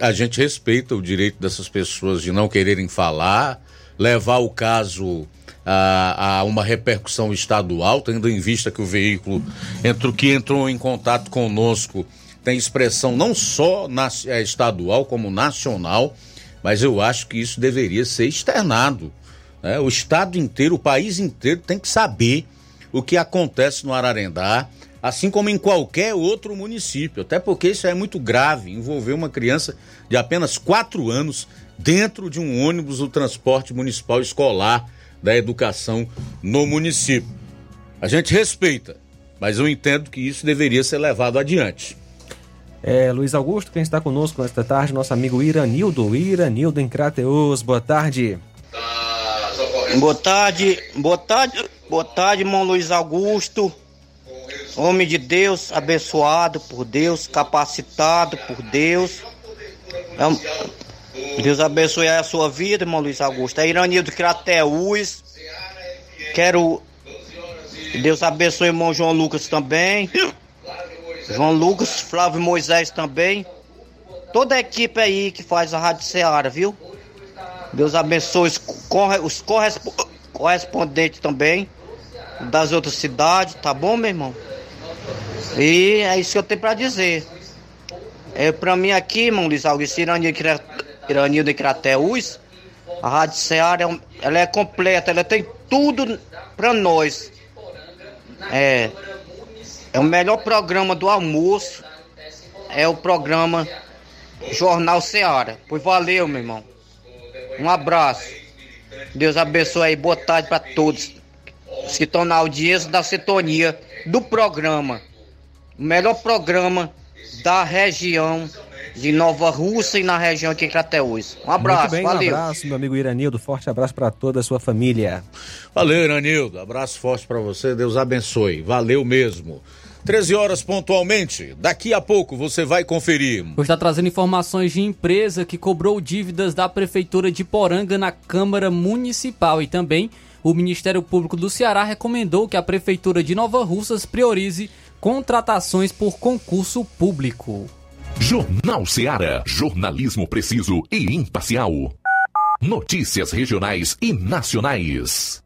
a gente respeita o direito dessas pessoas de não quererem falar, levar o caso a, a uma repercussão estadual, tendo em vista que o veículo entre, que entrou em contato conosco tem expressão não só na, é, estadual, como nacional, mas eu acho que isso deveria ser externado. Né? O estado inteiro, o país inteiro tem que saber o que acontece no Ararendá, assim como em qualquer outro município. Até porque isso é muito grave, envolver uma criança de apenas 4 anos dentro de um ônibus do transporte municipal escolar da educação no município. A gente respeita, mas eu entendo que isso deveria ser levado adiante. É, Luiz Augusto, quem está conosco nesta tarde, nosso amigo Iranildo. Iranildo em Crateus, boa tarde. Boa tarde, boa tarde, boa tarde, irmão Luiz Augusto. Homem de Deus, abençoado por Deus, capacitado por Deus. Deus abençoe a sua vida, irmão Luiz Augusto. É Iranildo Crateus. Quero. Deus abençoe o irmão João Lucas também. João Lucas, Flávio Moisés também. Toda a equipe aí que faz a Rádio Ceará, viu? Deus abençoe os, corre- os correspo- correspondentes também das outras cidades, tá bom, meu irmão? E é isso que eu tenho pra dizer. É, pra mim aqui, irmão Luiz Augusto, Cra- Iranildo Crateus, a Rádio Ceará é ela é completa, ela tem tudo pra nós. É, é o melhor programa do almoço, é o programa Jornal Ceará. Pois valeu, meu irmão. Um abraço. Deus abençoe aí. Boa tarde para todos os que estão na audiência da sintonia do programa. O melhor programa da região de Nova Rússia e na região aqui em Crateús. Um abraço, Muito bem, valeu. um abraço, meu amigo Iranildo. Forte abraço para toda a sua família. Valeu, Iranildo. Abraço forte para você. Deus abençoe. Valeu mesmo. 13 horas pontualmente. Daqui a pouco você vai conferir. Hoje está trazendo informações de empresa que cobrou dívidas da Prefeitura de Poranga na Câmara Municipal e também o Ministério Público do Ceará recomendou que a Prefeitura de Nova Russas priorize contratações por concurso público. Jornal Seara. Jornalismo preciso e imparcial. Notícias regionais e nacionais.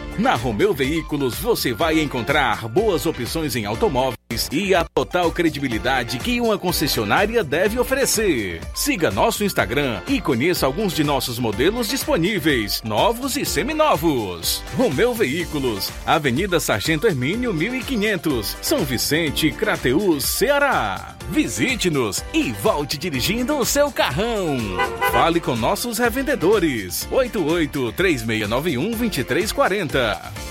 na Romeu Veículos você vai encontrar boas opções em automóveis e a total credibilidade que uma concessionária deve oferecer. Siga nosso Instagram e conheça alguns de nossos modelos disponíveis, novos e seminovos. Romeu Veículos, Avenida Sargento Hermínio 1500, São Vicente, Crateús, Ceará. Visite-nos e volte dirigindo o seu carrão. Fale com nossos revendedores. 88 3691 2340.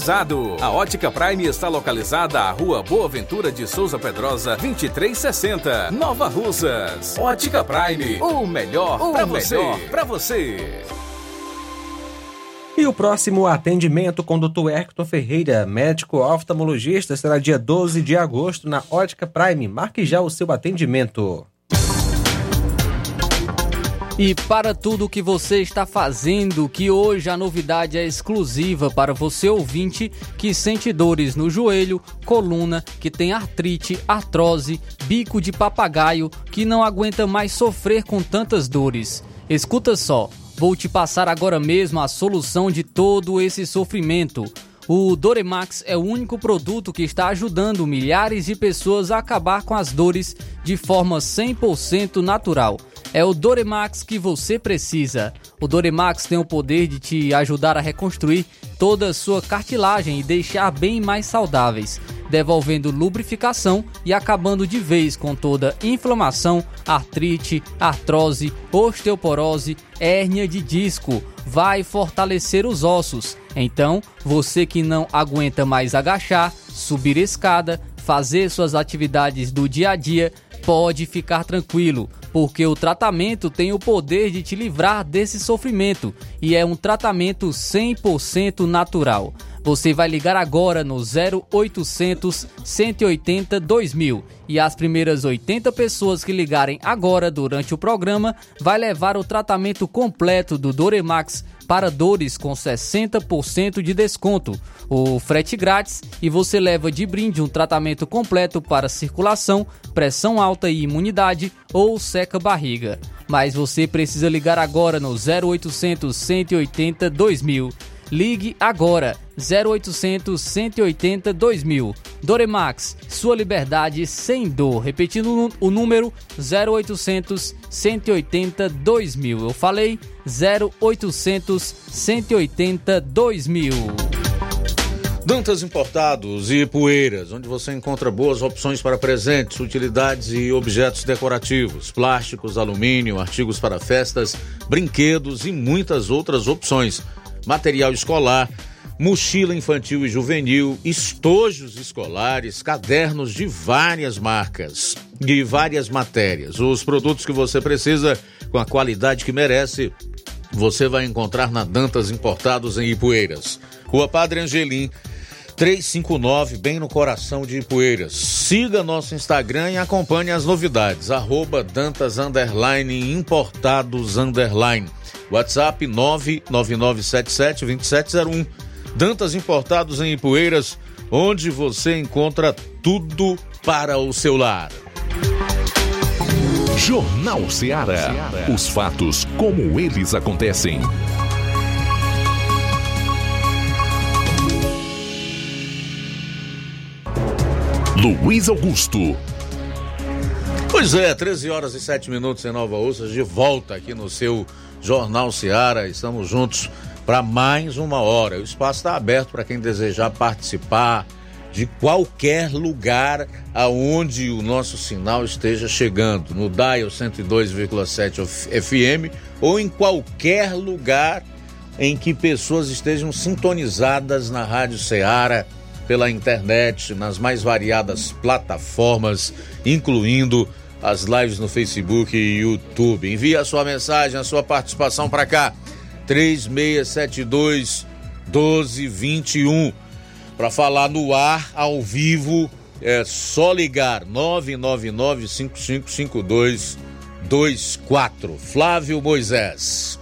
A Ótica Prime está localizada à Rua Boa Ventura de Souza Pedrosa, 2360, Nova Russas. Ótica Prime, o melhor para você. Para você. E o próximo atendimento com o Dr. Hector Ferreira, médico oftalmologista, será dia 12 de agosto na Ótica Prime. Marque já o seu atendimento. E para tudo que você está fazendo, que hoje a novidade é exclusiva para você ouvinte que sente dores no joelho, coluna, que tem artrite, artrose, bico de papagaio, que não aguenta mais sofrer com tantas dores. Escuta só, vou te passar agora mesmo a solução de todo esse sofrimento. O Doremax é o único produto que está ajudando milhares de pessoas a acabar com as dores de forma 100% natural. É o Doremax que você precisa. O Doremax tem o poder de te ajudar a reconstruir toda a sua cartilagem e deixar bem mais saudáveis, devolvendo lubrificação e acabando de vez com toda inflamação, artrite, artrose, osteoporose, hérnia de disco. Vai fortalecer os ossos. Então, você que não aguenta mais agachar, subir escada, fazer suas atividades do dia a dia, pode ficar tranquilo, porque o tratamento tem o poder de te livrar desse sofrimento e é um tratamento 100% natural. Você vai ligar agora no 0800 180 2000 e as primeiras 80 pessoas que ligarem agora durante o programa vai levar o tratamento completo do Doremax para dores com 60% de desconto, o frete grátis e você leva de brinde um tratamento completo para circulação, pressão alta e imunidade ou seca barriga. Mas você precisa ligar agora no 0800 180 2000. Ligue agora 0800 180 2000. Doremax, sua liberdade sem dor. Repetindo o número 0800 180 2000. Eu falei 0800 180 2000. Dantas Importados e Poeiras, onde você encontra boas opções para presentes, utilidades e objetos decorativos, plásticos, alumínio, artigos para festas, brinquedos e muitas outras opções. Material escolar, mochila infantil e juvenil, estojos escolares, cadernos de várias marcas, de várias matérias. Os produtos que você precisa com a qualidade que merece, você vai encontrar na Dantas Importados em Ipueiras. Rua Padre Angelim, 359, bem no coração de Ipueiras. Siga nosso Instagram e acompanhe as novidades. Arroba Dantas Underline Importados Underline. WhatsApp 999772701. Dantas Importados em Ipueiras, onde você encontra tudo para o seu lar. Jornal Ceará. Os fatos como eles acontecem. Luiz Augusto. Pois é, 13 horas e 7 minutos em Nova Russas, de volta aqui no seu Jornal Ceará. Estamos juntos para mais uma hora. O espaço está aberto para quem desejar participar de qualquer lugar aonde o nosso sinal esteja chegando, no Dial 102,7 FM ou em qualquer lugar em que pessoas estejam sintonizadas na Rádio Ceará pela internet, nas mais variadas plataformas, incluindo as lives no Facebook e YouTube. Envie a sua mensagem, a sua participação para cá. 3672 1221 para falar no ar ao vivo é só ligar 999 5552 24 Flávio Moisés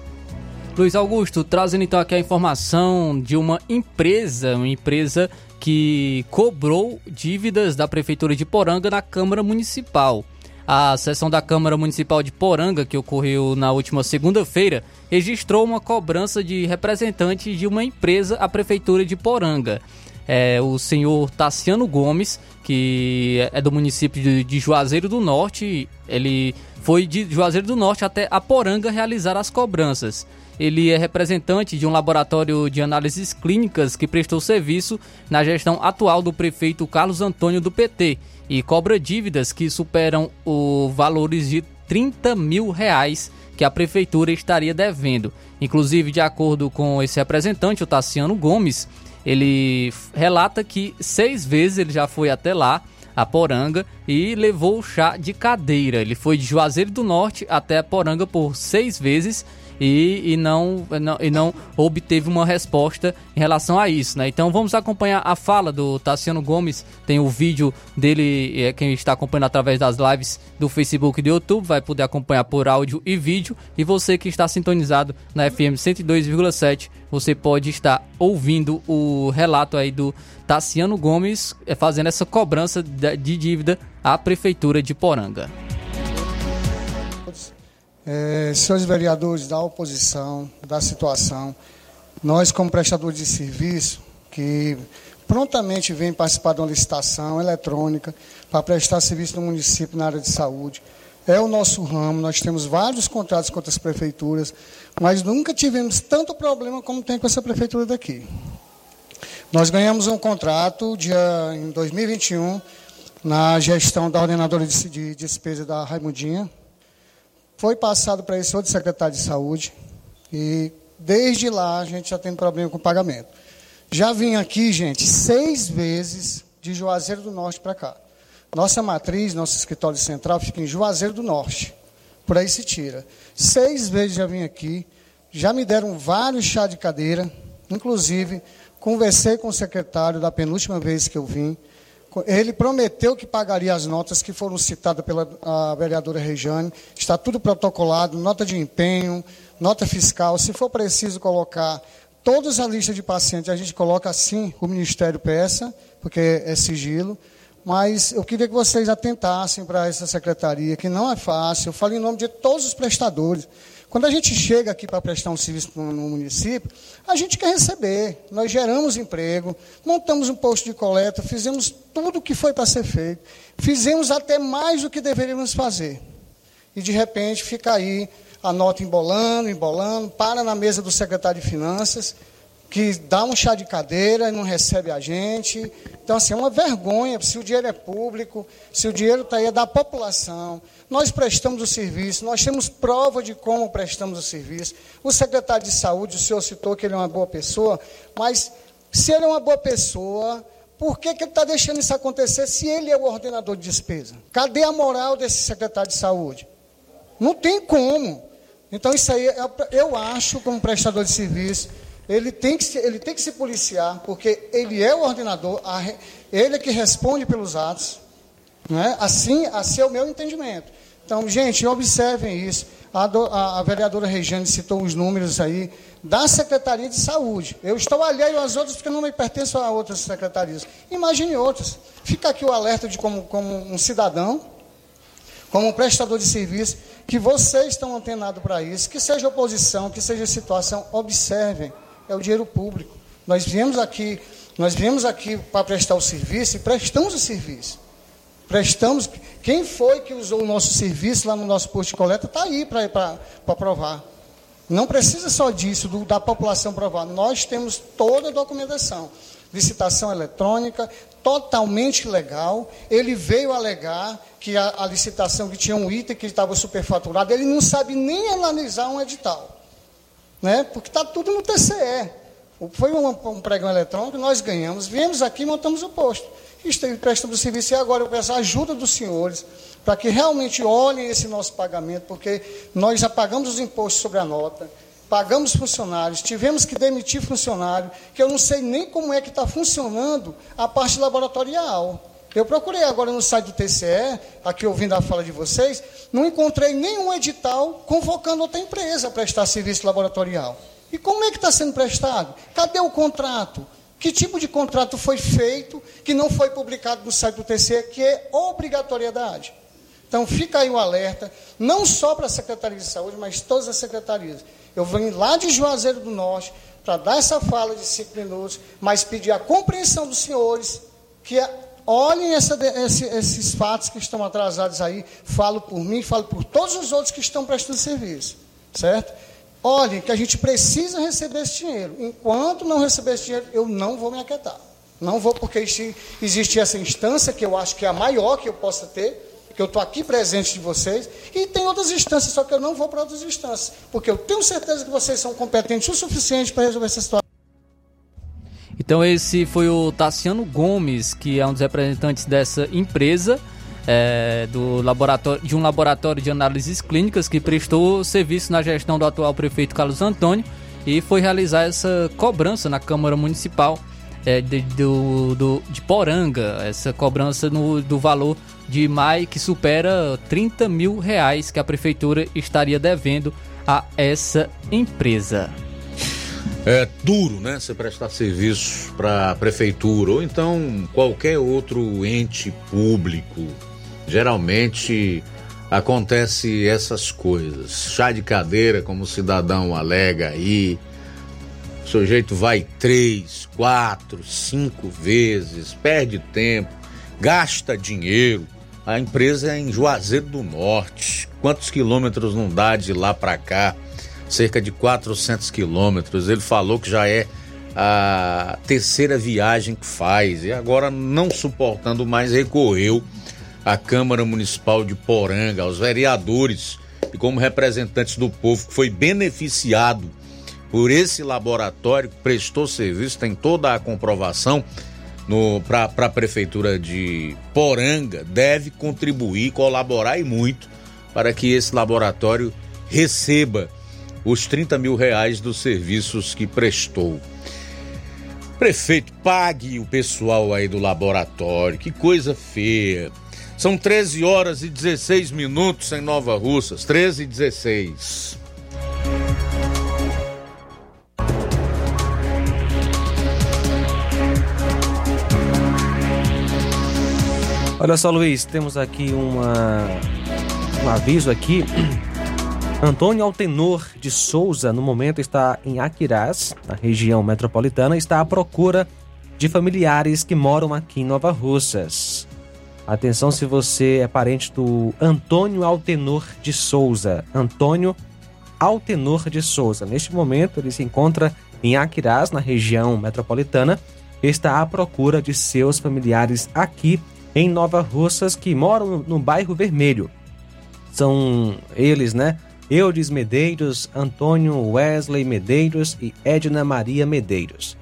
Luiz Augusto, trazendo então aqui a informação de uma empresa, uma empresa que cobrou dívidas da prefeitura de Poranga na Câmara Municipal. A sessão da Câmara Municipal de Poranga, que ocorreu na última segunda-feira, registrou uma cobrança de representantes de uma empresa à Prefeitura de Poranga. É, o senhor Tassiano Gomes, que é do município de, Juazeiro do Norte, ele foi de Juazeiro do Norte até a Poranga realizar as cobranças. Ele é representante de um laboratório de análises clínicas que prestou serviço na gestão atual do prefeito Carlos Antônio do PT e cobra dívidas que superam os valores de 30 mil reais que a prefeitura estaria devendo. Inclusive, de acordo com esse representante, o Tassiano Gomes, ele relata que seis vezes ele já foi até lá, a Poranga, e levou o chá de cadeira. Ele foi de Juazeiro do Norte até a Poranga por seis vezes e, e, não, não, e não obteve uma resposta em relação a isso, né? Então vamos acompanhar a fala do Tassiano Gomes, tem o vídeo dele, é, quem está acompanhando através das lives do Facebook e do YouTube, vai poder acompanhar por áudio e vídeo, e você que está sintonizado na FM 102,7, você pode estar ouvindo o relato aí do Tassiano Gomes é, fazendo essa cobrança de dívida à Prefeitura de Poranga é, senhores vereadores da oposição, da situação, nós, como prestadores de serviço, que prontamente vem participar de uma licitação eletrônica para prestar serviço no município na área de saúde, é o nosso ramo, nós temos vários contratos com outras prefeituras, mas nunca tivemos tanto problema como tem com essa prefeitura daqui. Nós ganhamos um contrato dia, em 2021 na gestão da ordenadora de, de despesa da Raimundinha, foi passado para esse outro secretário de saúde e desde lá a gente já tem problema com o pagamento. Já vim aqui, gente, seis vezes de Juazeiro do Norte para cá. Nossa matriz, nosso escritório central fica em Juazeiro do Norte. Por aí se tira. Seis vezes já vim aqui, já me deram vários chá de cadeira, inclusive conversei com o secretário da penúltima vez que eu vim. Ele prometeu que pagaria as notas que foram citadas pela vereadora Rejane. Está tudo protocolado, nota de empenho, nota fiscal. Se for preciso colocar todas a lista de pacientes, a gente coloca assim, o Ministério peça, porque é sigilo. Mas eu queria que vocês atentassem para essa secretaria, que não é fácil. Eu falo em nome de todos os prestadores. Quando a gente chega aqui para prestar um serviço no, no, município, a gente quer receber. Nós geramos emprego, montamos um posto de coleta, fizemos tudo o que foi para ser feito. Fizemos até mais do que deveríamos fazer. E, de repente, fica aí a nota embolando, embolando, para na mesa do secretário de Finanças, que dá um chá de cadeira e não recebe a gente. Então, assim, é uma vergonha se o dinheiro é público, se o dinheiro está aí é da população. Nós prestamos o serviço, nós temos prova de como prestamos o serviço. O secretário de saúde, o senhor citou que ele é uma boa pessoa, mas se ele é uma boa pessoa, por que, que ele está deixando isso acontecer se ele é o ordenador de despesa? Cadê a moral desse secretário de saúde? Não tem como. Então, isso aí, é eu acho, como prestador de serviço, ele tem que se, ele tem que se policiar, porque ele é o ordenador, ele é que responde pelos atos. Né? Assim, assim é o meu entendimento. Então, gente, observem isso. A, do, a, a vereadora Regiane citou os números aí da Secretaria de Saúde. Eu estou alheio às outras porque não me pertenço a outras secretarias. Imagine outras. Fica aqui o alerta de como, como um cidadão, como um prestador de serviço, que vocês estão antenados para isso, que seja oposição, que seja situação, observem é o dinheiro público. Nós viemos aqui, nós viemos aqui para prestar o serviço e prestamos o serviço. Prestamos. Quem foi que usou o nosso serviço lá no nosso posto de coleta está aí para provar. Não precisa só disso, do, da população provar. Nós temos toda a documentação. Licitação eletrônica, totalmente legal. Ele veio alegar que a, a licitação que tinha um item que estava superfaturado, ele não sabe nem analisar um edital né? porque está tudo no TCE. Foi um, um, pregão eletrônico, nós ganhamos, viemos aqui e montamos o posto. Prestamos serviço e agora eu peço a ajuda dos senhores para que realmente olhem esse nosso pagamento, porque nós já pagamos os impostos sobre a nota, pagamos funcionários, tivemos que demitir funcionário, que eu não sei nem como é que está funcionando a parte laboratorial. Eu procurei agora no site do TCE, aqui ouvindo a fala de vocês, não encontrei nenhum edital convocando outra empresa a prestar serviço laboratorial. E como é que está sendo prestado? Cadê o contrato? Que tipo de contrato foi feito que não foi publicado no site do TCE, que é obrigatoriedade? Então fica aí o alerta, não só para a Secretaria de Saúde, mas todas as secretarias. Eu venho lá de Juazeiro do Norte para dar essa fala de cinco minutos, mas pedir a compreensão dos senhores que olhem essa, esse, esses fatos que estão atrasados aí. Falo por mim, falo por todos os outros que estão prestando serviço, certo? Olhem que a gente precisa receber esse dinheiro. Enquanto não receber esse dinheiro, eu não vou me aquietar. Não vou porque existe essa instância que eu acho que é a maior que eu possa ter, que eu estou aqui presente de vocês, e tem outras instâncias, só que eu não vou para outras instâncias, porque eu tenho certeza que vocês são competentes o suficiente para resolver essa situação. Então esse foi o Tassiano Gomes, que é um dos representantes dessa empresa, é, do laboratório, de um laboratório de análises clínicas que prestou serviço na gestão do atual prefeito Carlos Antônio e foi realizar essa cobrança na Câmara Municipal é, de, do, do, de Poranga, essa cobrança no, do valor de MAI que supera 30 mil reais que a prefeitura estaria devendo a essa empresa. É duro, né? Você prestar serviço para a prefeitura ou então qualquer outro ente público. Geralmente acontece essas coisas. Chá de cadeira, como o cidadão alega aí. O sujeito vai três, quatro, cinco vezes, perde tempo, gasta dinheiro a empresa é em Juazeiro do Norte. Quantos quilômetros não dá de lá para cá? Cerca de 400 quilômetros. Ele falou que já é a terceira viagem que faz e agora, não suportando mais, recorreu à Câmara Municipal de Poranga, aos vereadores e como representantes do povo que foi beneficiado por esse laboratório que prestou serviço, tem toda a comprovação para a Prefeitura de Poranga deve contribuir, colaborar e muito para que esse laboratório receba os 30 mil reais dos serviços que prestou. Prefeito, pague o pessoal aí do laboratório, que coisa feia. São 13 horas e 16 minutos em Nova Russas, 13 e 16. Olha só, Luiz, temos aqui uma, um aviso aqui. Antônio Altenor de Souza, no momento, está em Aquirás, na região metropolitana, está à procura de familiares que moram aqui em Nova Russas. Atenção se você é parente do Antônio Altenor de Souza. Antônio Altenor de Souza. Neste momento, ele se encontra em Aquirás, na região metropolitana, está à procura de seus familiares aqui em Nova Russas que moram no bairro Vermelho. São eles, né? Eudes Medeiros, Antônio Wesley Medeiros e Edna Maria Medeiros.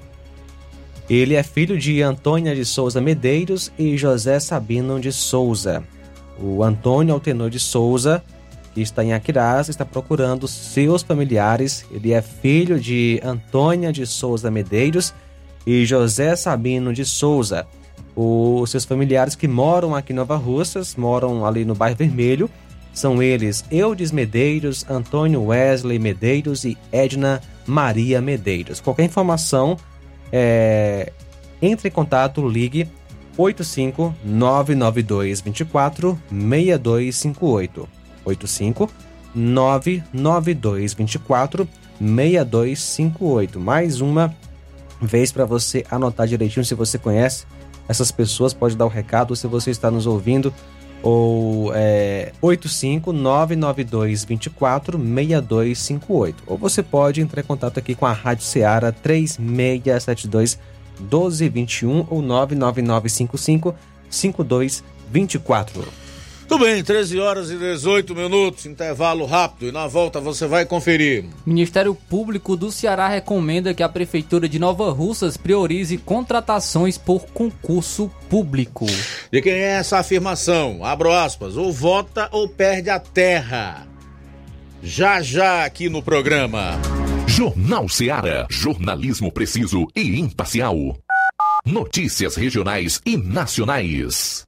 Ele é filho de Antônia de Souza Medeiros e José Sabino de Souza. O Antônio Altenor de Souza, que está em Aquirás, está procurando seus familiares. Ele é filho de Antônia de Souza Medeiros e José Sabino de Souza os seus familiares que moram aqui em Nova Russas, moram ali no bairro Vermelho. São eles Eudes Medeiros, Antônio Wesley Medeiros e Edna Maria Medeiros. Qualquer informação, é... entre em contato, ligue 85 992 24 6258. 85 992 24 6258. Mais uma vez para você anotar direitinho se você conhece essas pessoas, pode dar o recado se você está nos ouvindo, ou é, 85992 24 6258. Ou você pode entrar em contato aqui com a Rádio Ceará 3672 1221 ou 99955 5224. Tudo bem, 13 horas e 18 minutos, intervalo rápido e na volta você vai conferir. Ministério Público do Ceará recomenda que a Prefeitura de Nova Russas priorize contratações por concurso público. De quem é essa afirmação? Abro aspas, ou vota ou perde a terra. Já já aqui no programa. Jornal Ceará, jornalismo preciso e imparcial. Notícias regionais e nacionais.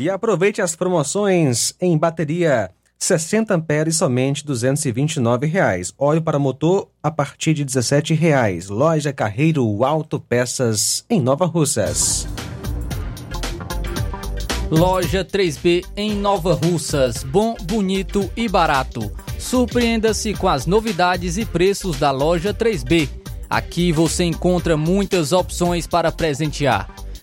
E aproveite as promoções em bateria 60 amperes somente 229 reais. Óleo para motor a partir de 17 reais. Loja Carreiro Autopeças em Nova Russas. Loja 3B em Nova Russas. Bom, bonito e barato. Surpreenda-se com as novidades e preços da loja 3B. Aqui você encontra muitas opções para presentear.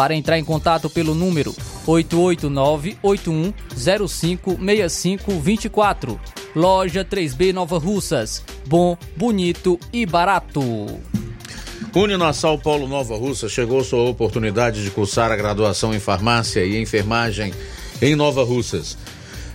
Para entrar em contato pelo número 889-8105-6524. Loja 3B Nova Russas. Bom, bonito e barato. Uninassal Polo Nova Russa chegou sua oportunidade de cursar a graduação em farmácia e enfermagem em Nova Russas.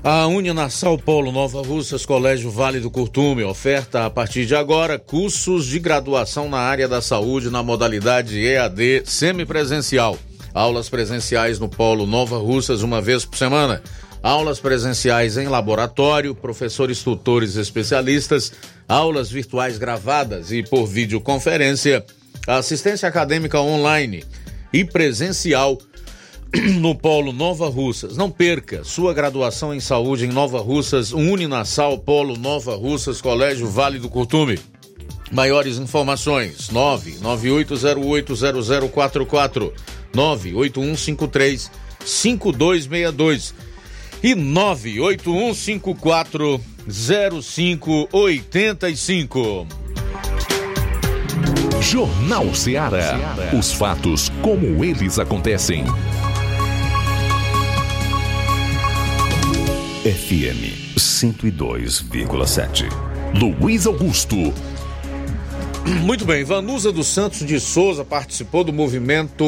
A Uninassal Polo Nova Russas Colégio Vale do Curtume oferta a partir de agora cursos de graduação na área da saúde na modalidade EAD semipresencial. Aulas presenciais no Polo Nova Russas uma vez por semana. Aulas presenciais em laboratório, professores tutores especialistas, aulas virtuais gravadas e por videoconferência, assistência acadêmica online e presencial no Polo Nova Russas. Não perca sua graduação em saúde em Nova Russas, Uninassal Polo Nova Russas, Colégio Vale do Curtume. Maiores informações: 998080044, 98153 5262 e 98154 0585. Jornal Ceará. Os fatos como eles acontecem. FM 102,7. Luiz Augusto. Muito bem, Vanusa dos Santos de Souza participou do movimento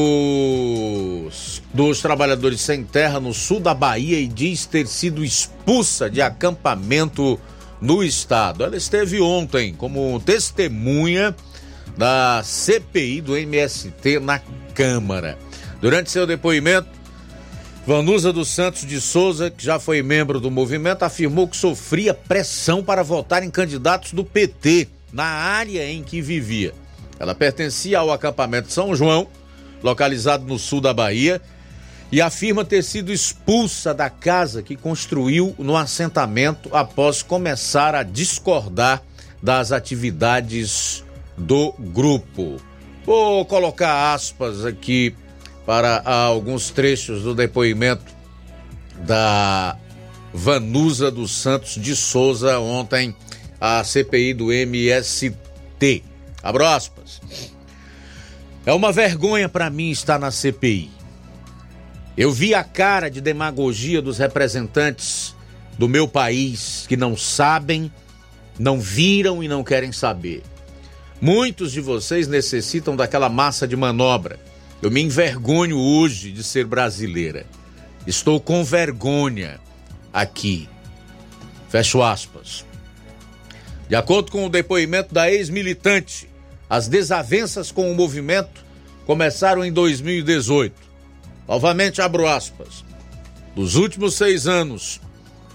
dos trabalhadores sem terra no sul da Bahia e diz ter sido expulsa de acampamento no estado. Ela esteve ontem como testemunha da CPI do MST na Câmara. Durante seu depoimento, Vanusa dos Santos de Souza, que já foi membro do movimento, afirmou que sofria pressão para votar em candidatos do PT na área em que vivia. Ela pertencia ao acampamento São João, localizado no sul da Bahia, e afirma ter sido expulsa da casa que construiu no assentamento após começar a discordar das atividades do grupo. Vou colocar aspas aqui para alguns trechos do depoimento da Vanusa dos Santos de Souza ontem à CPI do MST. Abro aspas. É uma vergonha para mim estar na CPI. Eu vi a cara de demagogia dos representantes do meu país que não sabem, não viram e não querem saber. Muitos de vocês necessitam daquela massa de manobra. Eu me envergonho hoje de ser brasileira. Estou com vergonha aqui. Fecho aspas. De acordo com o depoimento da ex-militante, as desavenças com o movimento começaram em 2018. Novamente abro aspas. Nos últimos seis anos,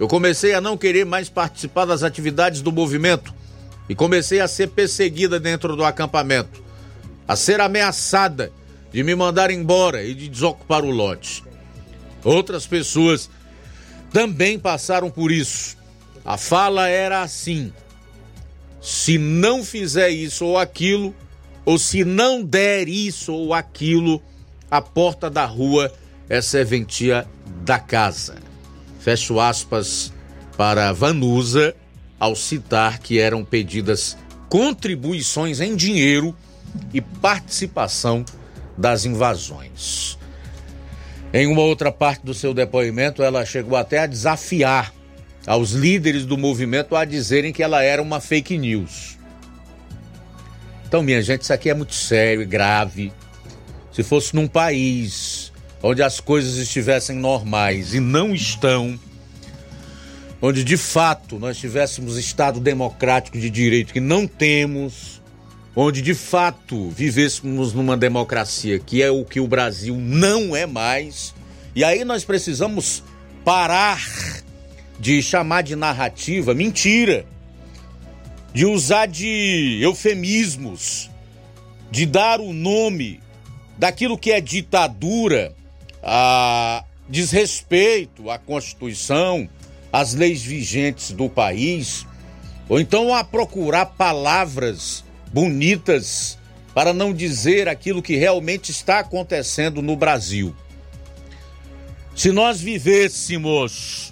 eu comecei a não querer mais participar das atividades do movimento e comecei a ser perseguida dentro do acampamento, a ser ameaçada de me mandar embora e de desocupar o lote. Outras pessoas também passaram por isso. A fala era assim: se não fizer isso ou aquilo, ou se não der isso ou aquilo, a porta da rua é serventia da casa. Fecho aspas para Vanusa ao citar que eram pedidas contribuições em dinheiro e participação das invasões. Em uma outra parte do seu depoimento, ela chegou até a desafiar aos líderes do movimento a dizerem que ela era uma fake news. Então, minha gente, isso aqui é muito sério e grave. Se fosse num país onde as coisas estivessem normais e não estão, onde de fato nós tivéssemos Estado democrático de direito que não temos, onde de fato vivêssemos numa democracia que é o que o Brasil não é mais, e aí nós precisamos parar de chamar de narrativa mentira, de usar de eufemismos, de dar o nome daquilo que é ditadura, a desrespeito à Constituição, às leis vigentes do país, ou então a procurar palavras bonitas para não dizer aquilo que realmente está acontecendo no Brasil. Se nós vivêssemos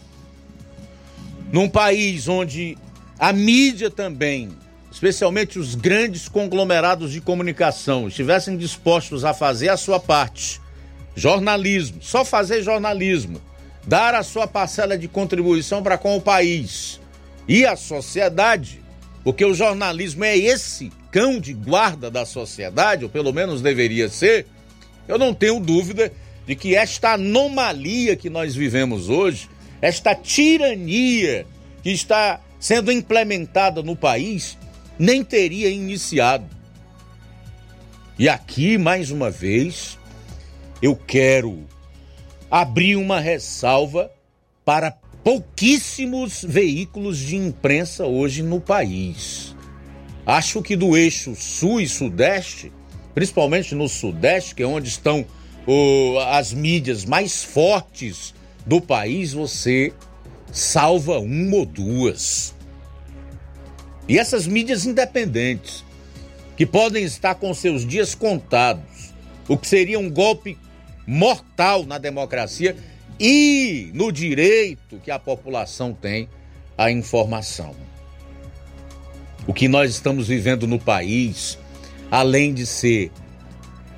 num país onde a mídia também, especialmente os grandes conglomerados de comunicação, estivessem dispostos a fazer a sua parte, jornalismo, só fazer jornalismo, dar a sua parcela de contribuição para com o país e a sociedade, porque o jornalismo é esse cão de guarda da sociedade, ou pelo menos deveria ser, eu não tenho dúvida de que esta anomalia que nós vivemos hoje esta tirania que está sendo implementada no país nem teria iniciado. E aqui, mais uma vez, eu quero abrir uma ressalva para pouquíssimos veículos de imprensa hoje no país. Acho que do eixo sul e sudeste, principalmente no sudeste, que é onde estão as mídias mais fortes do país, você salva uma ou duas. E essas mídias independentes, que podem estar com seus dias contados, o que seria um golpe mortal na democracia e no direito que a população tem à informação. O que nós estamos vivendo no país, além de ser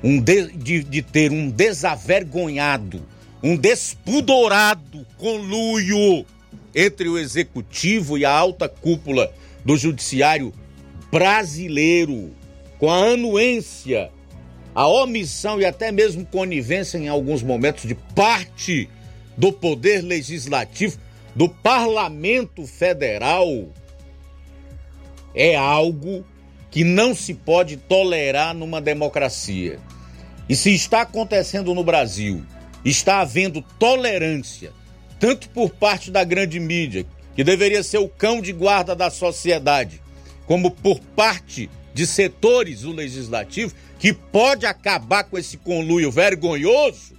um de, de, de ter um desavergonhado, um despudorado conluio entre o executivo e a alta cúpula do judiciário brasileiro, com a anuência, a omissão e até mesmo conivência em alguns momentos de parte do poder legislativo do parlamento federal é algo que não se pode tolerar numa democracia. E se está acontecendo no Brasil, está havendo tolerância, tanto por parte da grande mídia, que deveria ser o cão de guarda da sociedade, como por parte de setores do legislativo, que pode acabar com esse conluio vergonhoso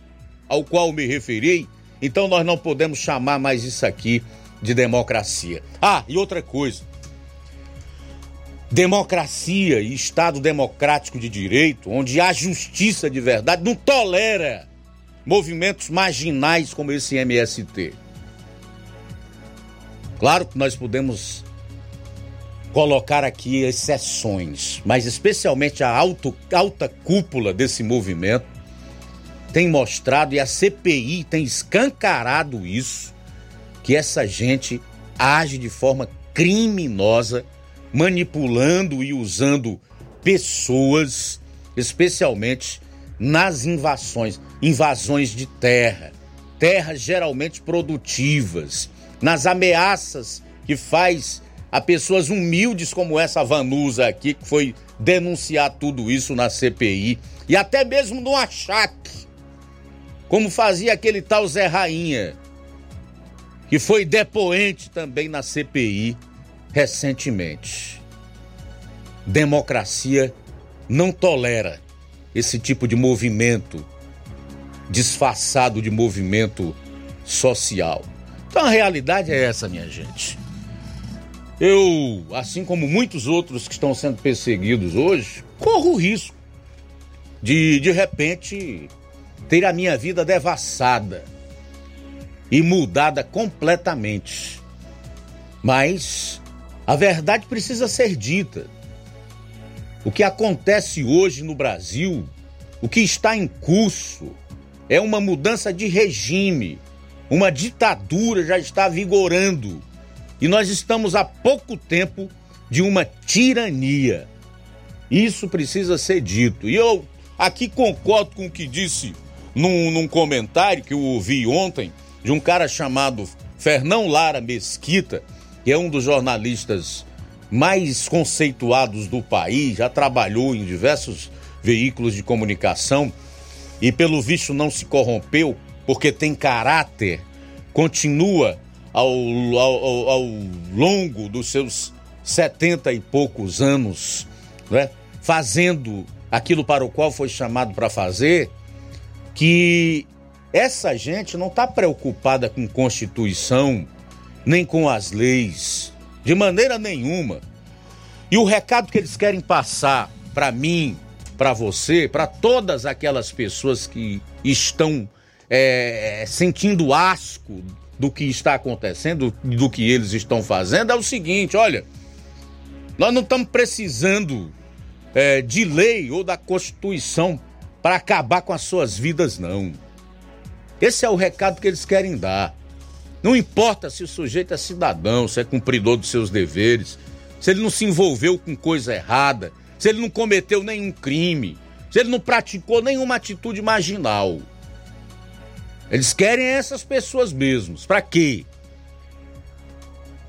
ao qual me referi, então nós não podemos chamar mais isso aqui de democracia. Ah, e outra coisa. Democracia e Estado democrático de direito, onde há justiça de verdade, não tolera movimentos marginais como esse MST. Claro que nós podemos colocar aqui exceções, mas especialmente a alto, alta cúpula desse movimento tem mostrado e a CPI tem escancarado isso, que essa gente age de forma criminosa, manipulando e usando pessoas, especialmente nas invasões, invasões de terra, terras geralmente produtivas, nas ameaças que faz a pessoas humildes como essa Vanusa aqui, que foi denunciar tudo isso na CPI, e até mesmo no achaque como fazia aquele tal Zé Rainha, que foi depoente também na CPI recentemente. Democracia não tolera esse tipo de movimento disfarçado de movimento social. Então a realidade é essa, minha gente. Eu, assim como muitos outros que estão sendo perseguidos hoje, corro o risco de, de repente, ter a minha vida devassada e mudada completamente. Mas a verdade precisa ser dita. O que acontece hoje no Brasil, o que está em curso, é uma mudança de regime. Uma ditadura já está vigorando. E nós estamos há pouco tempo de uma tirania. Isso precisa ser dito. E eu aqui concordo com o que disse num, num comentário que eu ouvi ontem de um cara chamado Fernão Lara Mesquita, que é um dos jornalistas mais conceituados do país, já trabalhou em diversos veículos de comunicação e, pelo visto, não se corrompeu porque tem caráter, continua ao, ao, ao longo dos seus setenta e poucos anos, né, fazendo aquilo para o qual foi chamado para fazer que essa gente não está preocupada com Constituição, nem com as leis, de maneira nenhuma. E o recado que eles querem passar para mim, para você, para todas aquelas pessoas que estão é, sentindo asco do que está acontecendo, do que eles estão fazendo, é o seguinte: olha, nós não estamos precisando é, de lei ou da Constituição para acabar com as suas vidas, não. Esse é o recado que eles querem dar. Não importa se o sujeito é cidadão, se é cumpridor dos seus deveres, se ele não se envolveu com coisa errada, se ele não cometeu nenhum crime, se ele não praticou nenhuma atitude marginal. Eles querem essas pessoas mesmos. Para quê?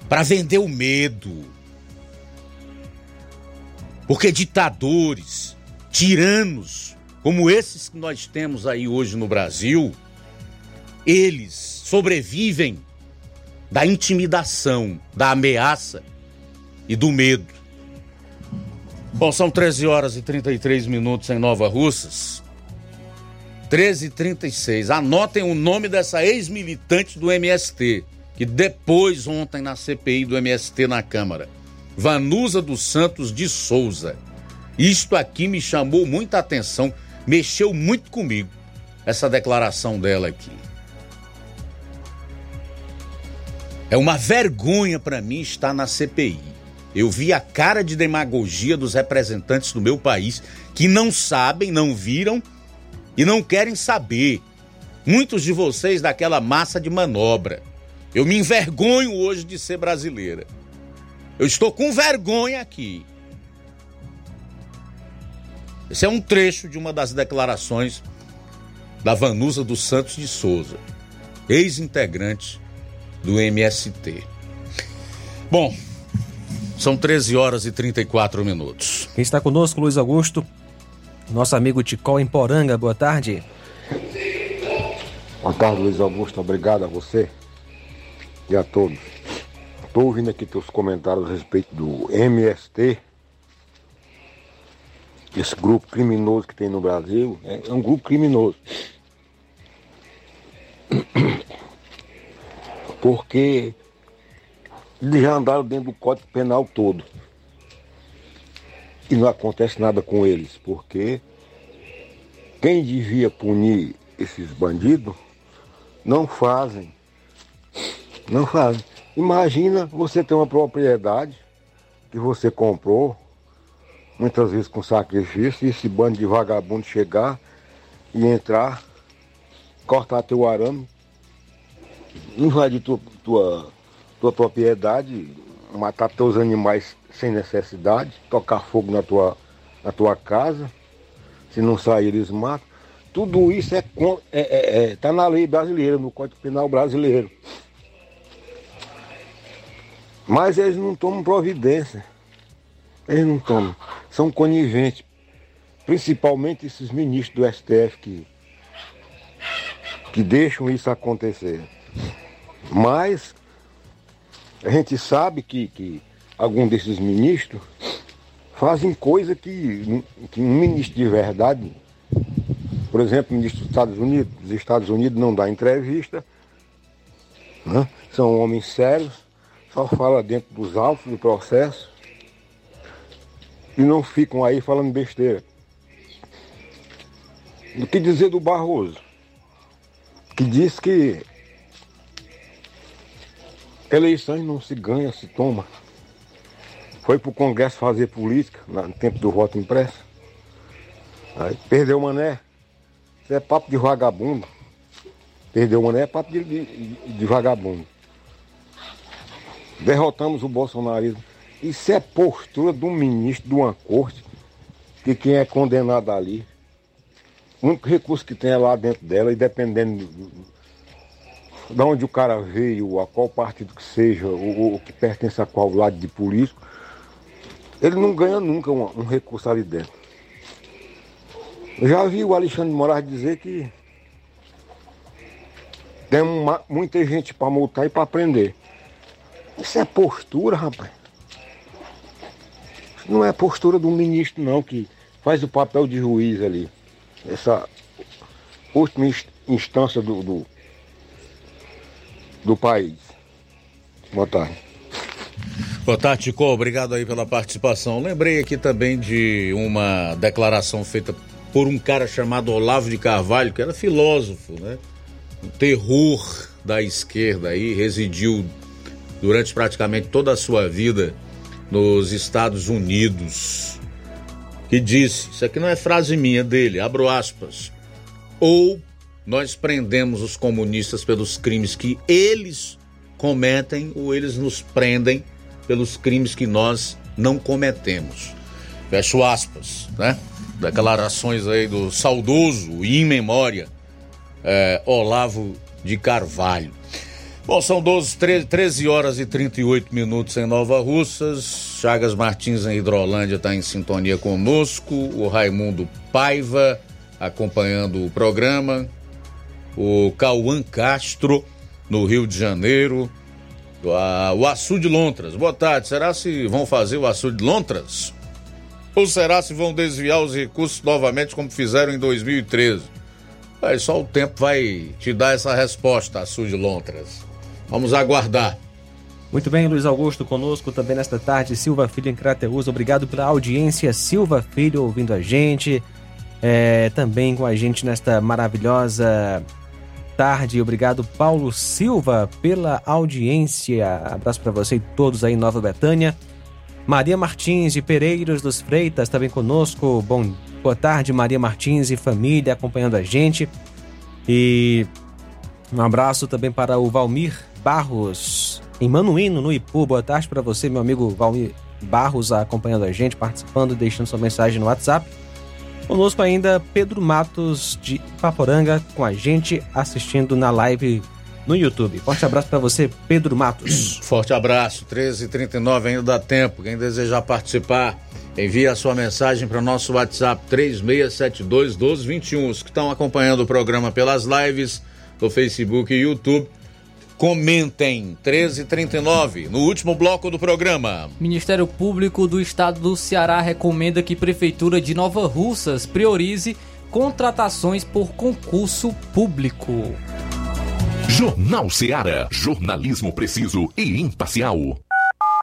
Para vender o medo. Porque ditadores, tiranos, como esses que nós temos aí hoje no Brasil, eles sobrevivem da intimidação, da ameaça e do medo. Bom, são 13 horas e 33 minutos em Nova Russas. 13 e 36. Anotem o nome dessa ex-militante do MST, que depois, ontem, na CPI do MST na Câmara. Vanusa dos Santos de Souza. Isto aqui me chamou muita atenção mexeu muito comigo essa declaração dela aqui. É uma vergonha para mim estar na CPI. Eu vi a cara de demagogia dos representantes do meu país que não sabem, não viram e não querem saber. Muitos de vocês daquela massa de manobra. Eu me envergonho hoje de ser brasileira. Eu estou com vergonha aqui. Esse é um trecho de uma das declarações da Vanusa dos Santos de Souza, ex-integrante do MST. Bom, são 13 horas e 34 minutos. Quem está conosco, Luiz Augusto, nosso amigo Ticol em Poranga, boa tarde. Boa tarde, Luiz Augusto, obrigado a você e a todos. Estou ouvindo aqui teus comentários a respeito do MST, esse grupo criminoso que tem no Brasil, é um grupo criminoso. Porque eles já andaram dentro do Código Penal todo. E não acontece nada com eles, porque quem devia punir esses bandidos não fazem. Não fazem. Imagina você ter uma propriedade que você comprou, muitas vezes com sacrifício, e esse bando de vagabundo chegar e entrar, cortar teu arame, invadir tua, tua, tua propriedade, matar teus animais sem necessidade, tocar fogo na tua, na tua casa, se não sair eles matam. Tudo isso é, é, é, é tá na lei brasileira, no Código Penal brasileiro. Mas eles não tomam providência. Eles não tomam. São coniventes. Principalmente esses ministros do STF que, que deixam isso acontecer. Mas a gente sabe que, que algum desses ministros fazem coisa que, que um ministro de verdade, por exemplo, o ministro dos Estados Unidos, dos Estados Unidos não dá entrevista, né? são homens sérios, só fala dentro dos autos do processo e não ficam aí falando besteira. O que dizer do Barroso? Que diz que eleições não se ganha, se toma. Foi para o Congresso fazer política no tempo do voto impresso. Aí perdeu o mané. Isso é papo de vagabundo. Perdeu o mané é papo de, de, de vagabundo. Derrotamos o bolsonarismo. Isso é postura de um ministro de uma corte, que quem é condenado ali, o único recurso que tem é lá dentro dela, e dependendo de onde o cara veio, a qual partido que seja, o, o que pertence a qual lado de político, ele não ganha nunca um, um recurso ali dentro. Eu já vi o Alexandre Moraes dizer que tem uma, muita gente para multar e para prender. Isso é postura, rapaz. Isso não é postura um ministro, não, que faz o papel de juiz ali. Essa última instância do, do, do país. Boa tarde. Boa tarde, Tico. Obrigado aí pela participação. Lembrei aqui também de uma declaração feita por um cara chamado Olavo de Carvalho, que era filósofo, né? O terror da esquerda aí, residiu durante praticamente toda a sua vida nos Estados Unidos, que disse: Isso aqui não é frase minha dele, abro aspas. Ou nós prendemos os comunistas pelos crimes que eles cometem, ou eles nos prendem pelos crimes que nós não cometemos. Fecho aspas, né? Declarações aí do saudoso e in memória é, Olavo de Carvalho. Bom, são 12, 13, 13 horas e 38 minutos em Nova Russas. Chagas Martins em Hidrolândia está em sintonia conosco. O Raimundo Paiva acompanhando o programa. O Cauã Castro no Rio de Janeiro. O Açu de Lontras. Boa tarde. Será se vão fazer o Açu de Lontras? Ou será se vão desviar os recursos novamente como fizeram em 2013? Aí só o tempo vai te dar essa resposta, Açu de Lontras. Vamos aguardar. Muito bem, Luiz Augusto conosco também nesta tarde, Silva Filho em Crateus. Obrigado pela audiência, Silva Filho ouvindo a gente. É, também com a gente nesta maravilhosa tarde. Obrigado, Paulo Silva, pela audiência. Abraço para você e todos aí em Nova Betânia. Maria Martins de Pereiros dos Freitas também conosco. Bom, boa tarde, Maria Martins e família acompanhando a gente. E um abraço também para o Valmir Barros, em Manuíno, no Ipu. Boa tarde para você, meu amigo Valmir Barros, acompanhando a gente, participando, deixando sua mensagem no WhatsApp. Conosco ainda Pedro Matos de Paporanga com a gente assistindo na live no YouTube. Forte abraço para você, Pedro Matos. Forte abraço, 13h39, ainda dá tempo. Quem desejar participar, envie a sua mensagem para o nosso WhatsApp 3672 1221. Os que estão acompanhando o programa pelas lives do Facebook e YouTube, comentem 1339 no último bloco do programa. Ministério Público do Estado do Ceará recomenda que Prefeitura de Nova Russas priorize contratações por concurso público. Jornal Seara. Jornalismo preciso e imparcial.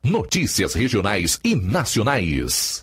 Notícias regionais e nacionais.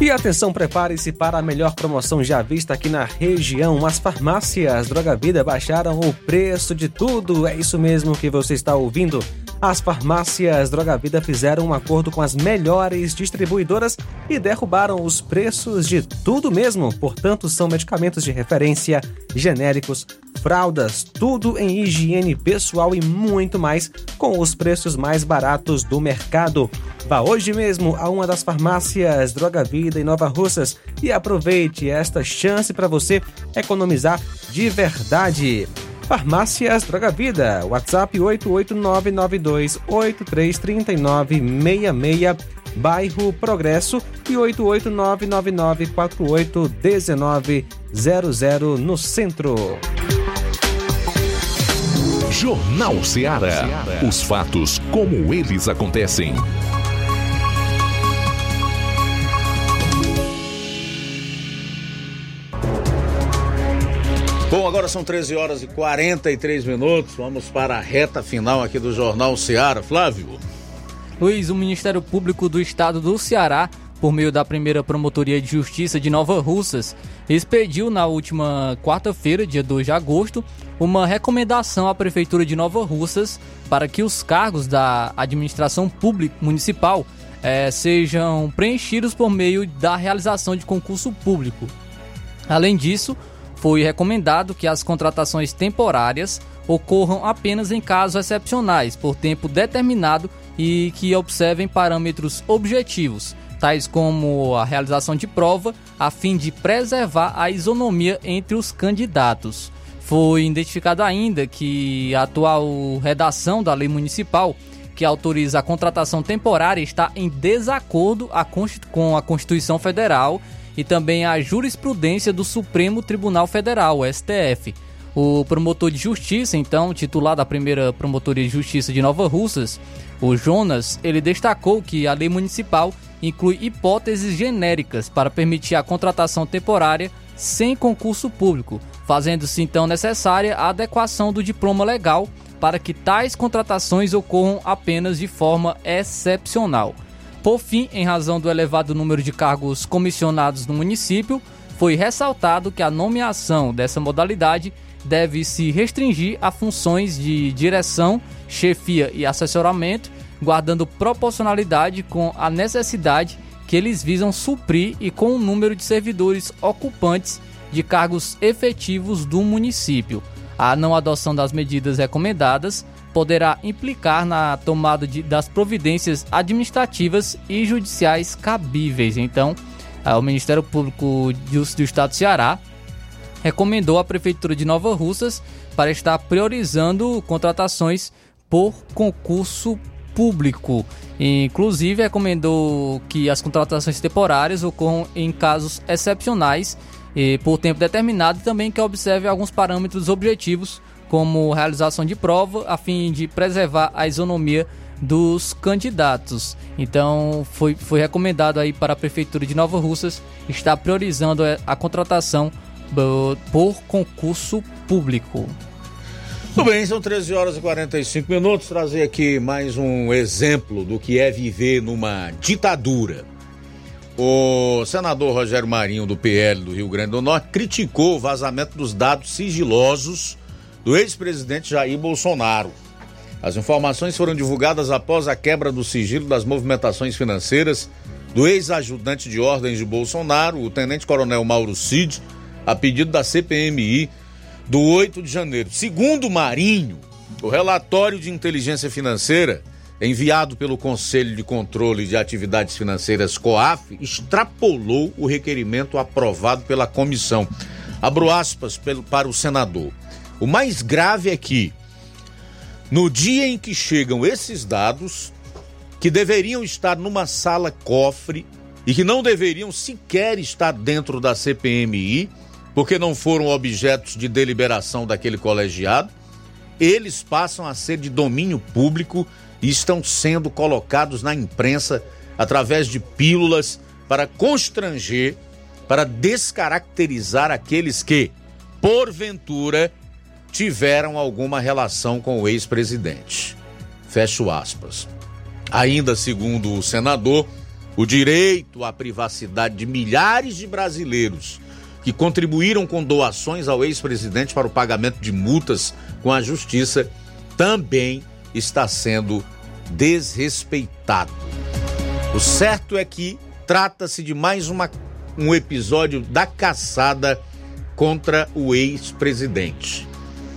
E atenção, prepare-se para a melhor promoção já vista aqui na região. As farmácias Droga Vida baixaram o preço de tudo. É isso mesmo que você está ouvindo. As farmácias Droga Vida fizeram um acordo com as melhores distribuidoras e derrubaram os preços de tudo mesmo. Portanto, são medicamentos de referência, genéricos, fraldas, tudo em higiene pessoal e muito mais, com os preços mais baratos do mercado. Vá hoje mesmo a uma das farmácias Droga Vida em Nova Russas e aproveite esta chance para você economizar de verdade. Farmácias Droga Vida, WhatsApp 88992833966, bairro Progresso e 88999481900 no centro. Jornal Ceará. Os fatos como eles acontecem. Bom, agora são 13 horas e 43 minutos. Vamos para a reta final aqui do Jornal Ceará. Flávio. Luiz, o Ministério Público do Estado do Ceará, por meio da primeira Promotoria de Justiça de Nova Russas, expediu na última quarta-feira, dia 2 de agosto, uma recomendação à Prefeitura de Nova Russas para que os cargos da administração pública municipal eh, sejam preenchidos por meio da realização de concurso público. Além disso, foi recomendado que as contratações temporárias ocorram apenas em casos excepcionais, por tempo determinado e que observem parâmetros objetivos, tais como a realização de prova, a fim de preservar a isonomia entre os candidatos. Foi identificado ainda que a atual redação da lei municipal que autoriza a contratação temporária está em desacordo com a Constituição Federal e também a jurisprudência do Supremo Tribunal Federal, STF. O promotor de justiça, então, titular da primeira Promotoria de Justiça de Nova Russas, o Jonas, ele destacou que a lei municipal inclui hipóteses genéricas para permitir a contratação temporária sem concurso público, fazendo-se então necessária a adequação do diploma legal para que tais contratações ocorram apenas de forma excepcional. Por fim, em razão do elevado número de cargos comissionados no município, foi ressaltado que a nomeação dessa modalidade deve se restringir a funções de direção, chefia e assessoramento, guardando proporcionalidade com a necessidade que eles visam suprir e com o número de servidores ocupantes de cargos efetivos do município. A não adoção das medidas recomendadas poderá implicar na tomada de, das providências administrativas e judiciais cabíveis. Então, o Ministério Público do Estado do Ceará recomendou à Prefeitura de Nova Russas para estar priorizando contratações por concurso público. Inclusive, recomendou que as contratações temporárias ocorram em casos excepcionais e por tempo determinado e também que observe alguns parâmetros objetivos, como realização de prova, a fim de preservar a isonomia dos candidatos. Então, foi, foi recomendado aí para a Prefeitura de Nova Russas estar priorizando a contratação por concurso público. Tudo bem, são 13 horas e 45 minutos. Trazer aqui mais um exemplo do que é viver numa ditadura. O senador Rogério Marinho, do PL do Rio Grande do Norte, criticou o vazamento dos dados sigilosos do ex-presidente Jair Bolsonaro. As informações foram divulgadas após a quebra do sigilo das movimentações financeiras do ex-ajudante de ordens de Bolsonaro, o tenente-coronel Mauro Cid, a pedido da CPMI do 8 de janeiro. Segundo Marinho, o relatório de inteligência financeira enviado pelo Conselho de Controle de Atividades Financeiras COAF, extrapolou o requerimento aprovado pela comissão. Abro aspas para o senador. O mais grave é que, no dia em que chegam esses dados, que deveriam estar numa sala cofre e que não deveriam sequer estar dentro da CPMI, porque não foram objetos de deliberação daquele colegiado, eles passam a ser de domínio público e estão sendo colocados na imprensa através de pílulas para constranger, para descaracterizar aqueles que, porventura, tiveram alguma relação com o ex-presidente. Fecho aspas. Ainda segundo o senador, o direito à privacidade de milhares de brasileiros que contribuíram com doações ao ex-presidente para o pagamento de multas com a justiça também está sendo desrespeitado. O certo é que trata-se de mais uma, um episódio da caçada contra o ex-presidente.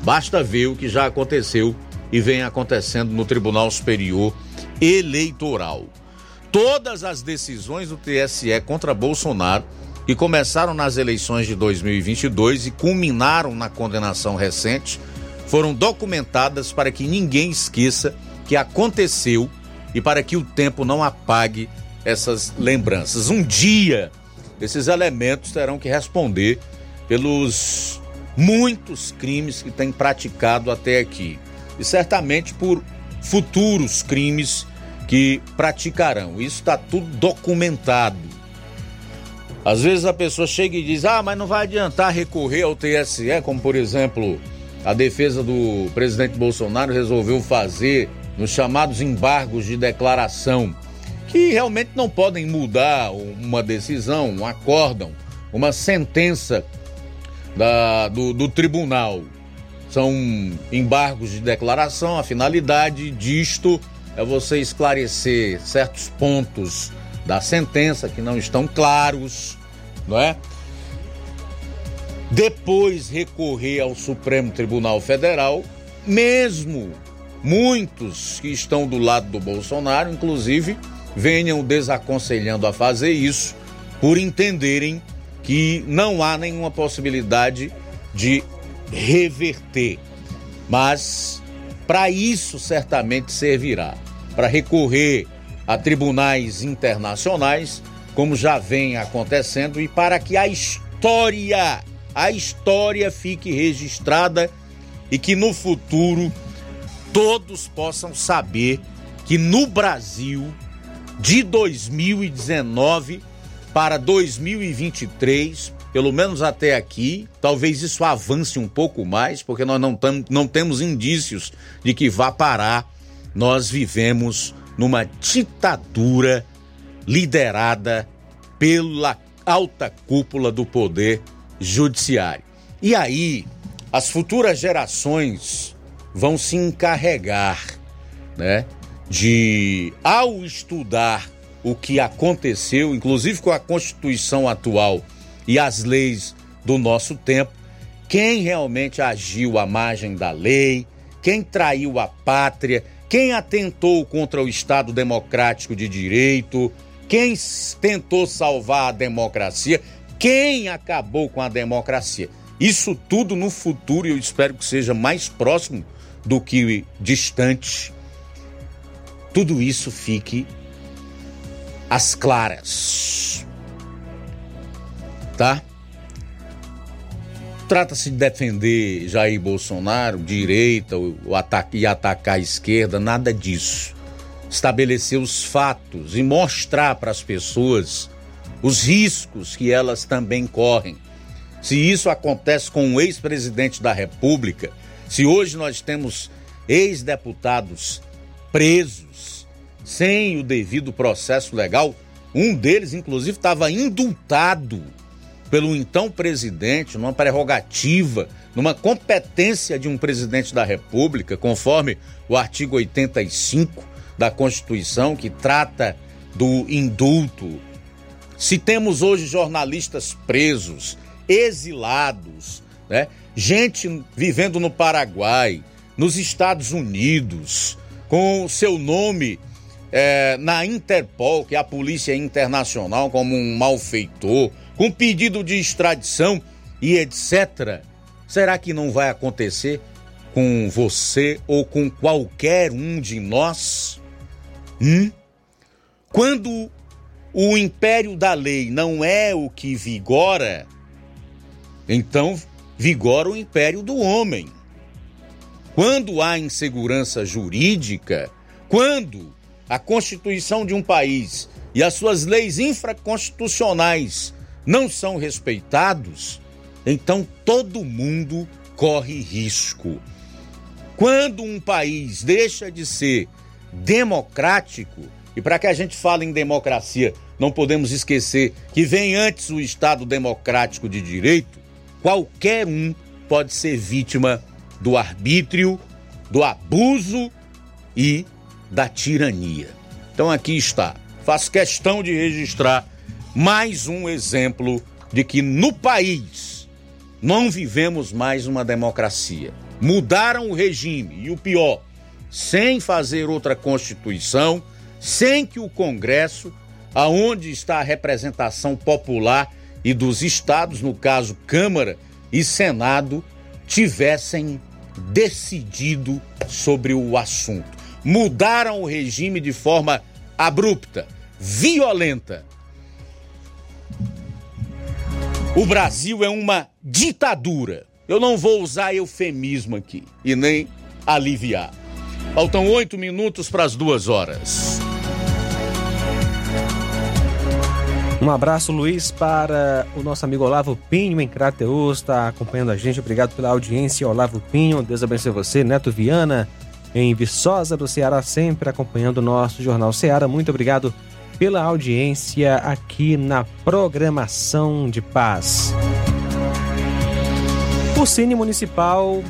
Basta ver o que já aconteceu e vem acontecendo no Tribunal Superior Eleitoral. Todas as decisões do TSE contra Bolsonaro, que começaram nas eleições de 2022 e culminaram na condenação recente, foram documentadas para que ninguém esqueça que aconteceu e para que o tempo não apague essas lembranças. Um dia, esses elementos terão que responder pelos muitos crimes que têm praticado até aqui e certamente por futuros crimes que praticarão. Isso está tudo documentado. Às vezes a pessoa chega e diz: Ah, mas não vai adiantar recorrer ao TSE, como por exemplo a defesa do presidente Bolsonaro resolveu fazer nos chamados embargos de declaração, que realmente não podem mudar uma decisão, um acórdão, uma sentença da, do, do tribunal. São embargos de declaração, a finalidade disto é você esclarecer certos pontos da sentença que não estão claros, não é? Depois recorrer ao Supremo Tribunal Federal, mesmo muitos que estão do lado do Bolsonaro, inclusive venham desaconselhando a fazer isso por entenderem que não há nenhuma possibilidade de reverter. Mas para isso certamente servirá para recorrer a tribunais internacionais, como já vem acontecendo, e para que a história, a história fique registrada e que no futuro todos possam saber que no Brasil, de 2019 para 2023, pelo menos até aqui, talvez isso avance um pouco mais, porque nós não, tam, não temos indícios de que vá parar. Nós vivemos numa ditadura liderada pela alta cúpula do poder judiciário. E aí, as futuras gerações vão se encarregar, né, de ao estudar o que aconteceu, inclusive com a Constituição atual e as leis do nosso tempo, quem realmente agiu à margem da lei, quem traiu a pátria, quem atentou contra o Estado democrático de direito, quem tentou salvar a democracia, quem acabou com a democracia. Isso tudo no futuro eu espero que seja mais próximo do que distante. Tudo isso fique às claras. Tá? Trata-se de defender Jair Bolsonaro, direita o ataque, e atacar a esquerda, nada disso. Estabelecer os fatos e mostrar para as pessoas os riscos que elas também correm. Se isso acontece com um ex-presidente da República, se hoje nós temos ex-deputados presos sem o devido processo legal, um deles, inclusive, estava indultado pelo então presidente, numa prerrogativa, numa competência de um presidente da República, conforme o artigo 85 da Constituição, que trata do indulto. Se temos hoje jornalistas presos, exilados, né? gente vivendo no Paraguai, nos Estados Unidos, com seu nome é, na Interpol, que é a Polícia Internacional, como um malfeitor, com pedido de extradição e etc. Será que não vai acontecer com você ou com qualquer um de nós? Hum? Quando o império da lei não é o que vigora, então vigora o império do homem. Quando há insegurança jurídica, quando a Constituição de um país e as suas leis infraconstitucionais não são respeitados, então todo mundo corre risco. Quando um país deixa de ser democrático, e para que a gente fale em democracia, não podemos esquecer que vem antes o Estado democrático de direito, qualquer um pode ser vítima do arbítrio, do abuso e da tirania. Então aqui está. Faço questão de registrar mais um exemplo de que no país não vivemos mais uma democracia. Mudaram o regime e o pior, sem fazer outra constituição, sem que o Congresso, aonde está a representação popular e dos estados, no caso Câmara e Senado, tivessem decidido sobre o assunto. Mudaram o regime de forma abrupta, violenta o Brasil é uma ditadura. Eu não vou usar eufemismo aqui e nem aliviar. Faltam oito minutos para as duas horas. Um abraço, Luiz, para o nosso amigo Olavo Pinho em Crateus, está acompanhando a gente. Obrigado pela audiência, Olavo Pinho. Deus abençoe você. Neto Viana, em Viçosa do Ceará, sempre acompanhando o nosso Jornal Ceará. Muito obrigado pela audiência aqui na programação de paz. O Cine Municipal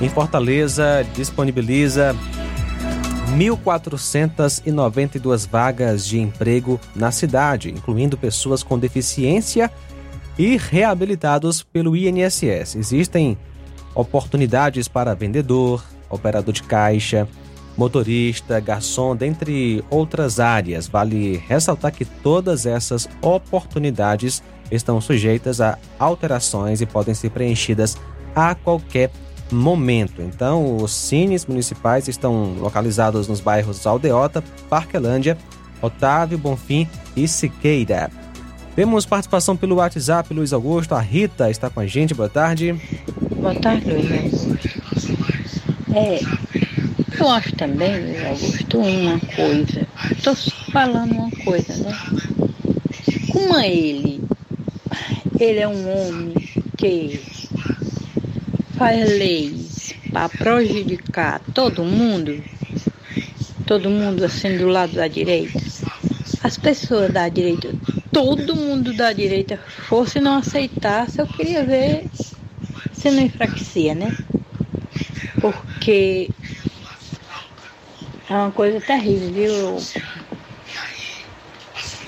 em Fortaleza disponibiliza 1.492 vagas de emprego na cidade, incluindo pessoas com deficiência e reabilitados pelo INSS. Existem oportunidades para vendedor, operador de caixa, motorista, garçom, dentre outras áreas. Vale ressaltar que todas essas oportunidades estão sujeitas a alterações e podem ser preenchidas a qualquer momento. Então, os cines municipais estão localizados nos bairros Aldeota, Parquelândia, Otávio, Bonfim e Siqueira. Temos participação pelo WhatsApp, Luiz Augusto. A Rita está com a gente. Boa tarde. Boa tarde, Luiz. É, eu acho também, Augusto, uma coisa. Estou falando uma coisa, né? Como ele, ele é um homem que faz leis para prejudicar todo mundo, todo mundo assim do lado da direita. As pessoas da direita, todo mundo da direita fosse não aceitasse, eu queria ver se não enfraquecia, né? Porque é uma coisa terrível, viu?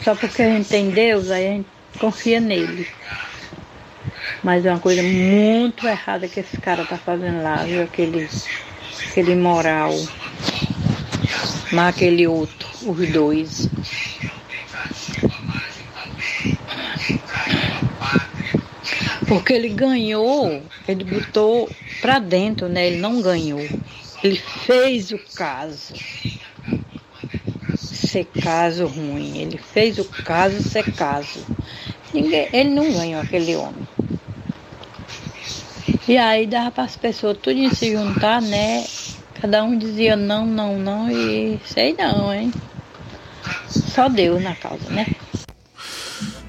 Só porque a gente tem Deus, aí a gente confia nele. Mas é uma coisa muito errada que esse cara tá fazendo lá, viu? Aquele, aquele moral. Mas aquele outro, os dois. Porque ele ganhou, ele botou pra dentro, né? Ele não ganhou. Ele fez o caso ser caso ruim. Ele fez o caso ser caso. Ninguém, ele não ganhou aquele homem. E aí dava para as pessoas tudo se juntar, né? Cada um dizia não, não, não e sei não, hein? Só Deus na causa, né?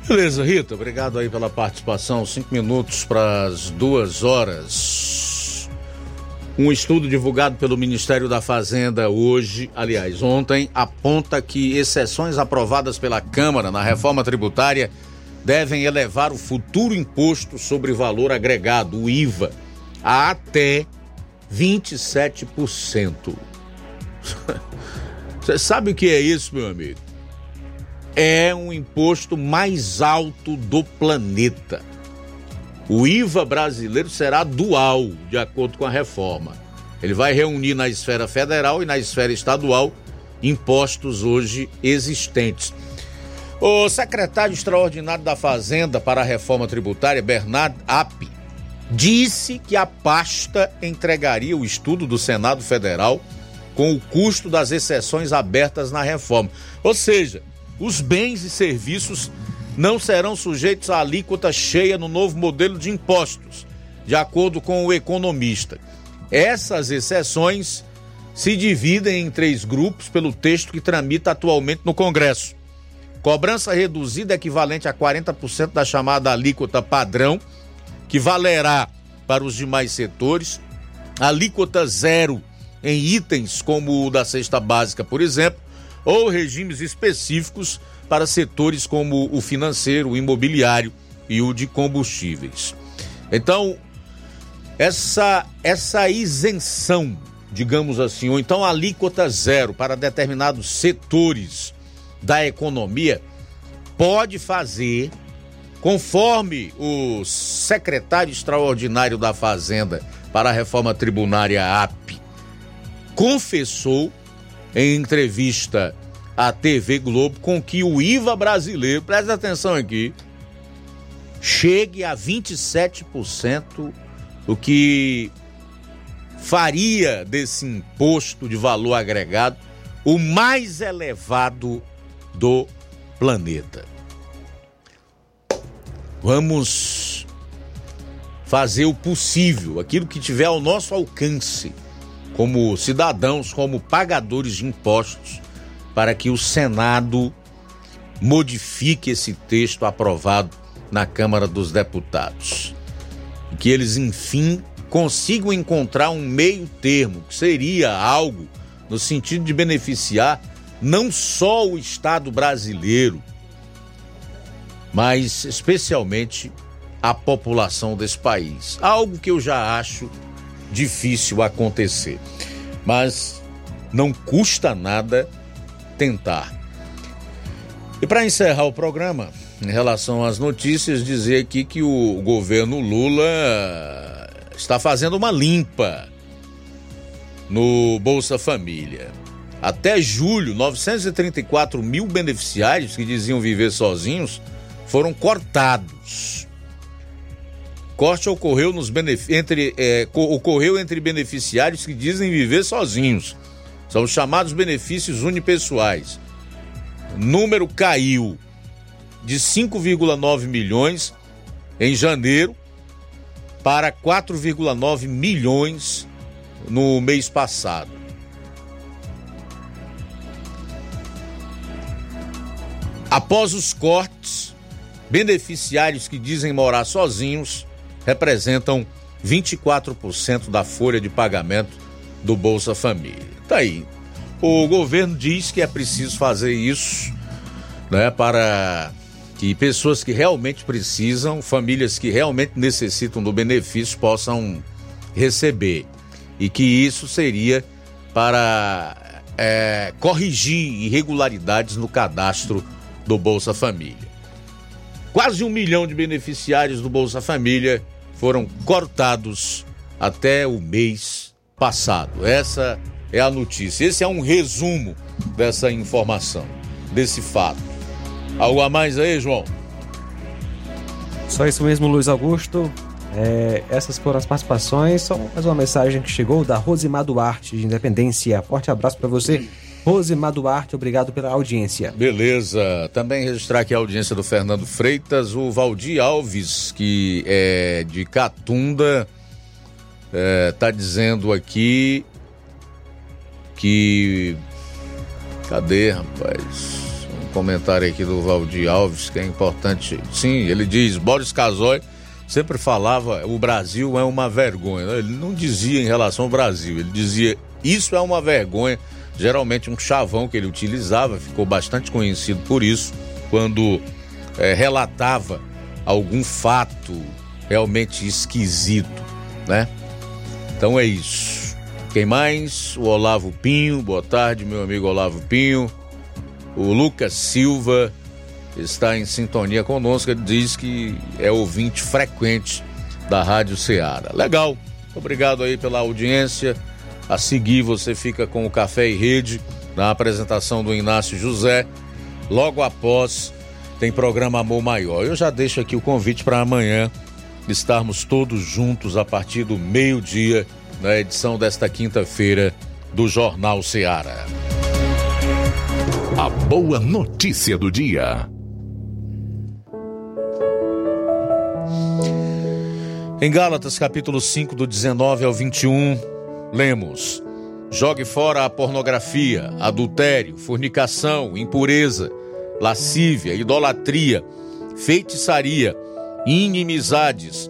Beleza, Rita, obrigado aí pela participação. Cinco minutos para as duas horas. Um estudo divulgado pelo Ministério da Fazenda hoje, aliás, ontem, aponta que exceções aprovadas pela Câmara na reforma tributária devem elevar o futuro imposto sobre valor agregado, o IVA, a até 27%. Você sabe o que é isso, meu amigo? É um imposto mais alto do planeta. O IVA brasileiro será dual, de acordo com a reforma. Ele vai reunir na esfera federal e na esfera estadual impostos hoje existentes. O secretário extraordinário da Fazenda para a Reforma Tributária, Bernard App, disse que a pasta entregaria o estudo do Senado Federal com o custo das exceções abertas na reforma. Ou seja, os bens e serviços não serão sujeitos à alíquota cheia no novo modelo de impostos, de acordo com o economista. Essas exceções se dividem em três grupos pelo texto que tramita atualmente no Congresso. Cobrança reduzida equivalente a 40% da chamada alíquota padrão, que valerá para os demais setores. Alíquota zero em itens como o da cesta básica, por exemplo, ou regimes específicos para setores como o financeiro, o imobiliário e o de combustíveis. Então, essa, essa isenção, digamos assim, ou então alíquota zero para determinados setores da economia, pode fazer, conforme o secretário extraordinário da Fazenda para a reforma tribunária AP confessou em entrevista à TV Globo com que o IVA brasileiro, presta atenção aqui, chegue a 27%, o que faria desse imposto de valor agregado o mais elevado do planeta. Vamos fazer o possível, aquilo que tiver ao nosso alcance como cidadãos, como pagadores de impostos, para que o Senado modifique esse texto aprovado na Câmara dos Deputados. Que eles, enfim, consigam encontrar um meio termo, que seria algo no sentido de beneficiar não só o Estado brasileiro, mas especialmente a população desse país. Algo que eu já acho difícil acontecer. Mas não custa nada tentar. E para encerrar o programa, em relação às notícias, dizer aqui que o governo Lula está fazendo uma limpa no Bolsa Família. Até julho, 934 mil beneficiários que diziam viver sozinhos foram cortados. Corte ocorreu, nos entre, é, ocorreu entre beneficiários que dizem viver sozinhos. São os chamados benefícios unipessoais. Número caiu de 5,9 milhões em janeiro para 4,9 milhões no mês passado. Após os cortes, beneficiários que dizem morar sozinhos representam 24% da folha de pagamento do Bolsa Família. Tá aí. O governo diz que é preciso fazer isso, né, para que pessoas que realmente precisam, famílias que realmente necessitam do benefício possam receber e que isso seria para é, corrigir irregularidades no cadastro do Bolsa Família. Quase um milhão de beneficiários do Bolsa Família foram cortados até o mês passado. Essa é a notícia. Esse é um resumo dessa informação, desse fato. Algo a mais aí, João? Só isso mesmo, Luiz Augusto. É, essas foram as participações. Só mais uma mensagem que chegou da Rosimar Duarte, de Independência. Forte abraço para você. Rosimar Duarte, obrigado pela audiência. Beleza. Também registrar aqui a audiência do Fernando Freitas, o Valdir Alves, que é de Catunda, é, tá dizendo aqui que. Cadê, rapaz? Um comentário aqui do Valdir Alves que é importante. Sim, ele diz: Boris Casoy sempre falava o Brasil é uma vergonha. Ele não dizia em relação ao Brasil, ele dizia isso é uma vergonha geralmente um chavão que ele utilizava, ficou bastante conhecido por isso, quando é, relatava algum fato realmente esquisito, né? Então é isso. Quem mais? O Olavo Pinho, boa tarde, meu amigo Olavo Pinho. O Lucas Silva está em sintonia conosco, ele diz que é ouvinte frequente da Rádio Ceará. Legal, obrigado aí pela audiência. A seguir, você fica com o Café e Rede, na apresentação do Inácio José. Logo após, tem programa Amor Maior. Eu já deixo aqui o convite para amanhã estarmos todos juntos a partir do meio-dia, na edição desta quinta-feira do Jornal Seara. A boa notícia do dia. Em Gálatas, capítulo 5, do 19 ao 21, lemos: Jogue fora a pornografia, adultério, fornicação, impureza, lascívia, idolatria, feitiçaria, inimizades,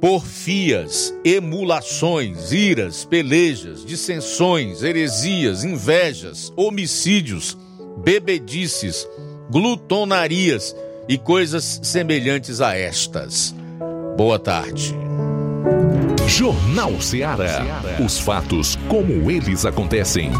porfias, emulações, iras, pelejas, dissensões, heresias, invejas, homicídios, bebedices, glutonarias e coisas semelhantes a estas. Boa tarde. Jornal Ceará. Os fatos como eles acontecem.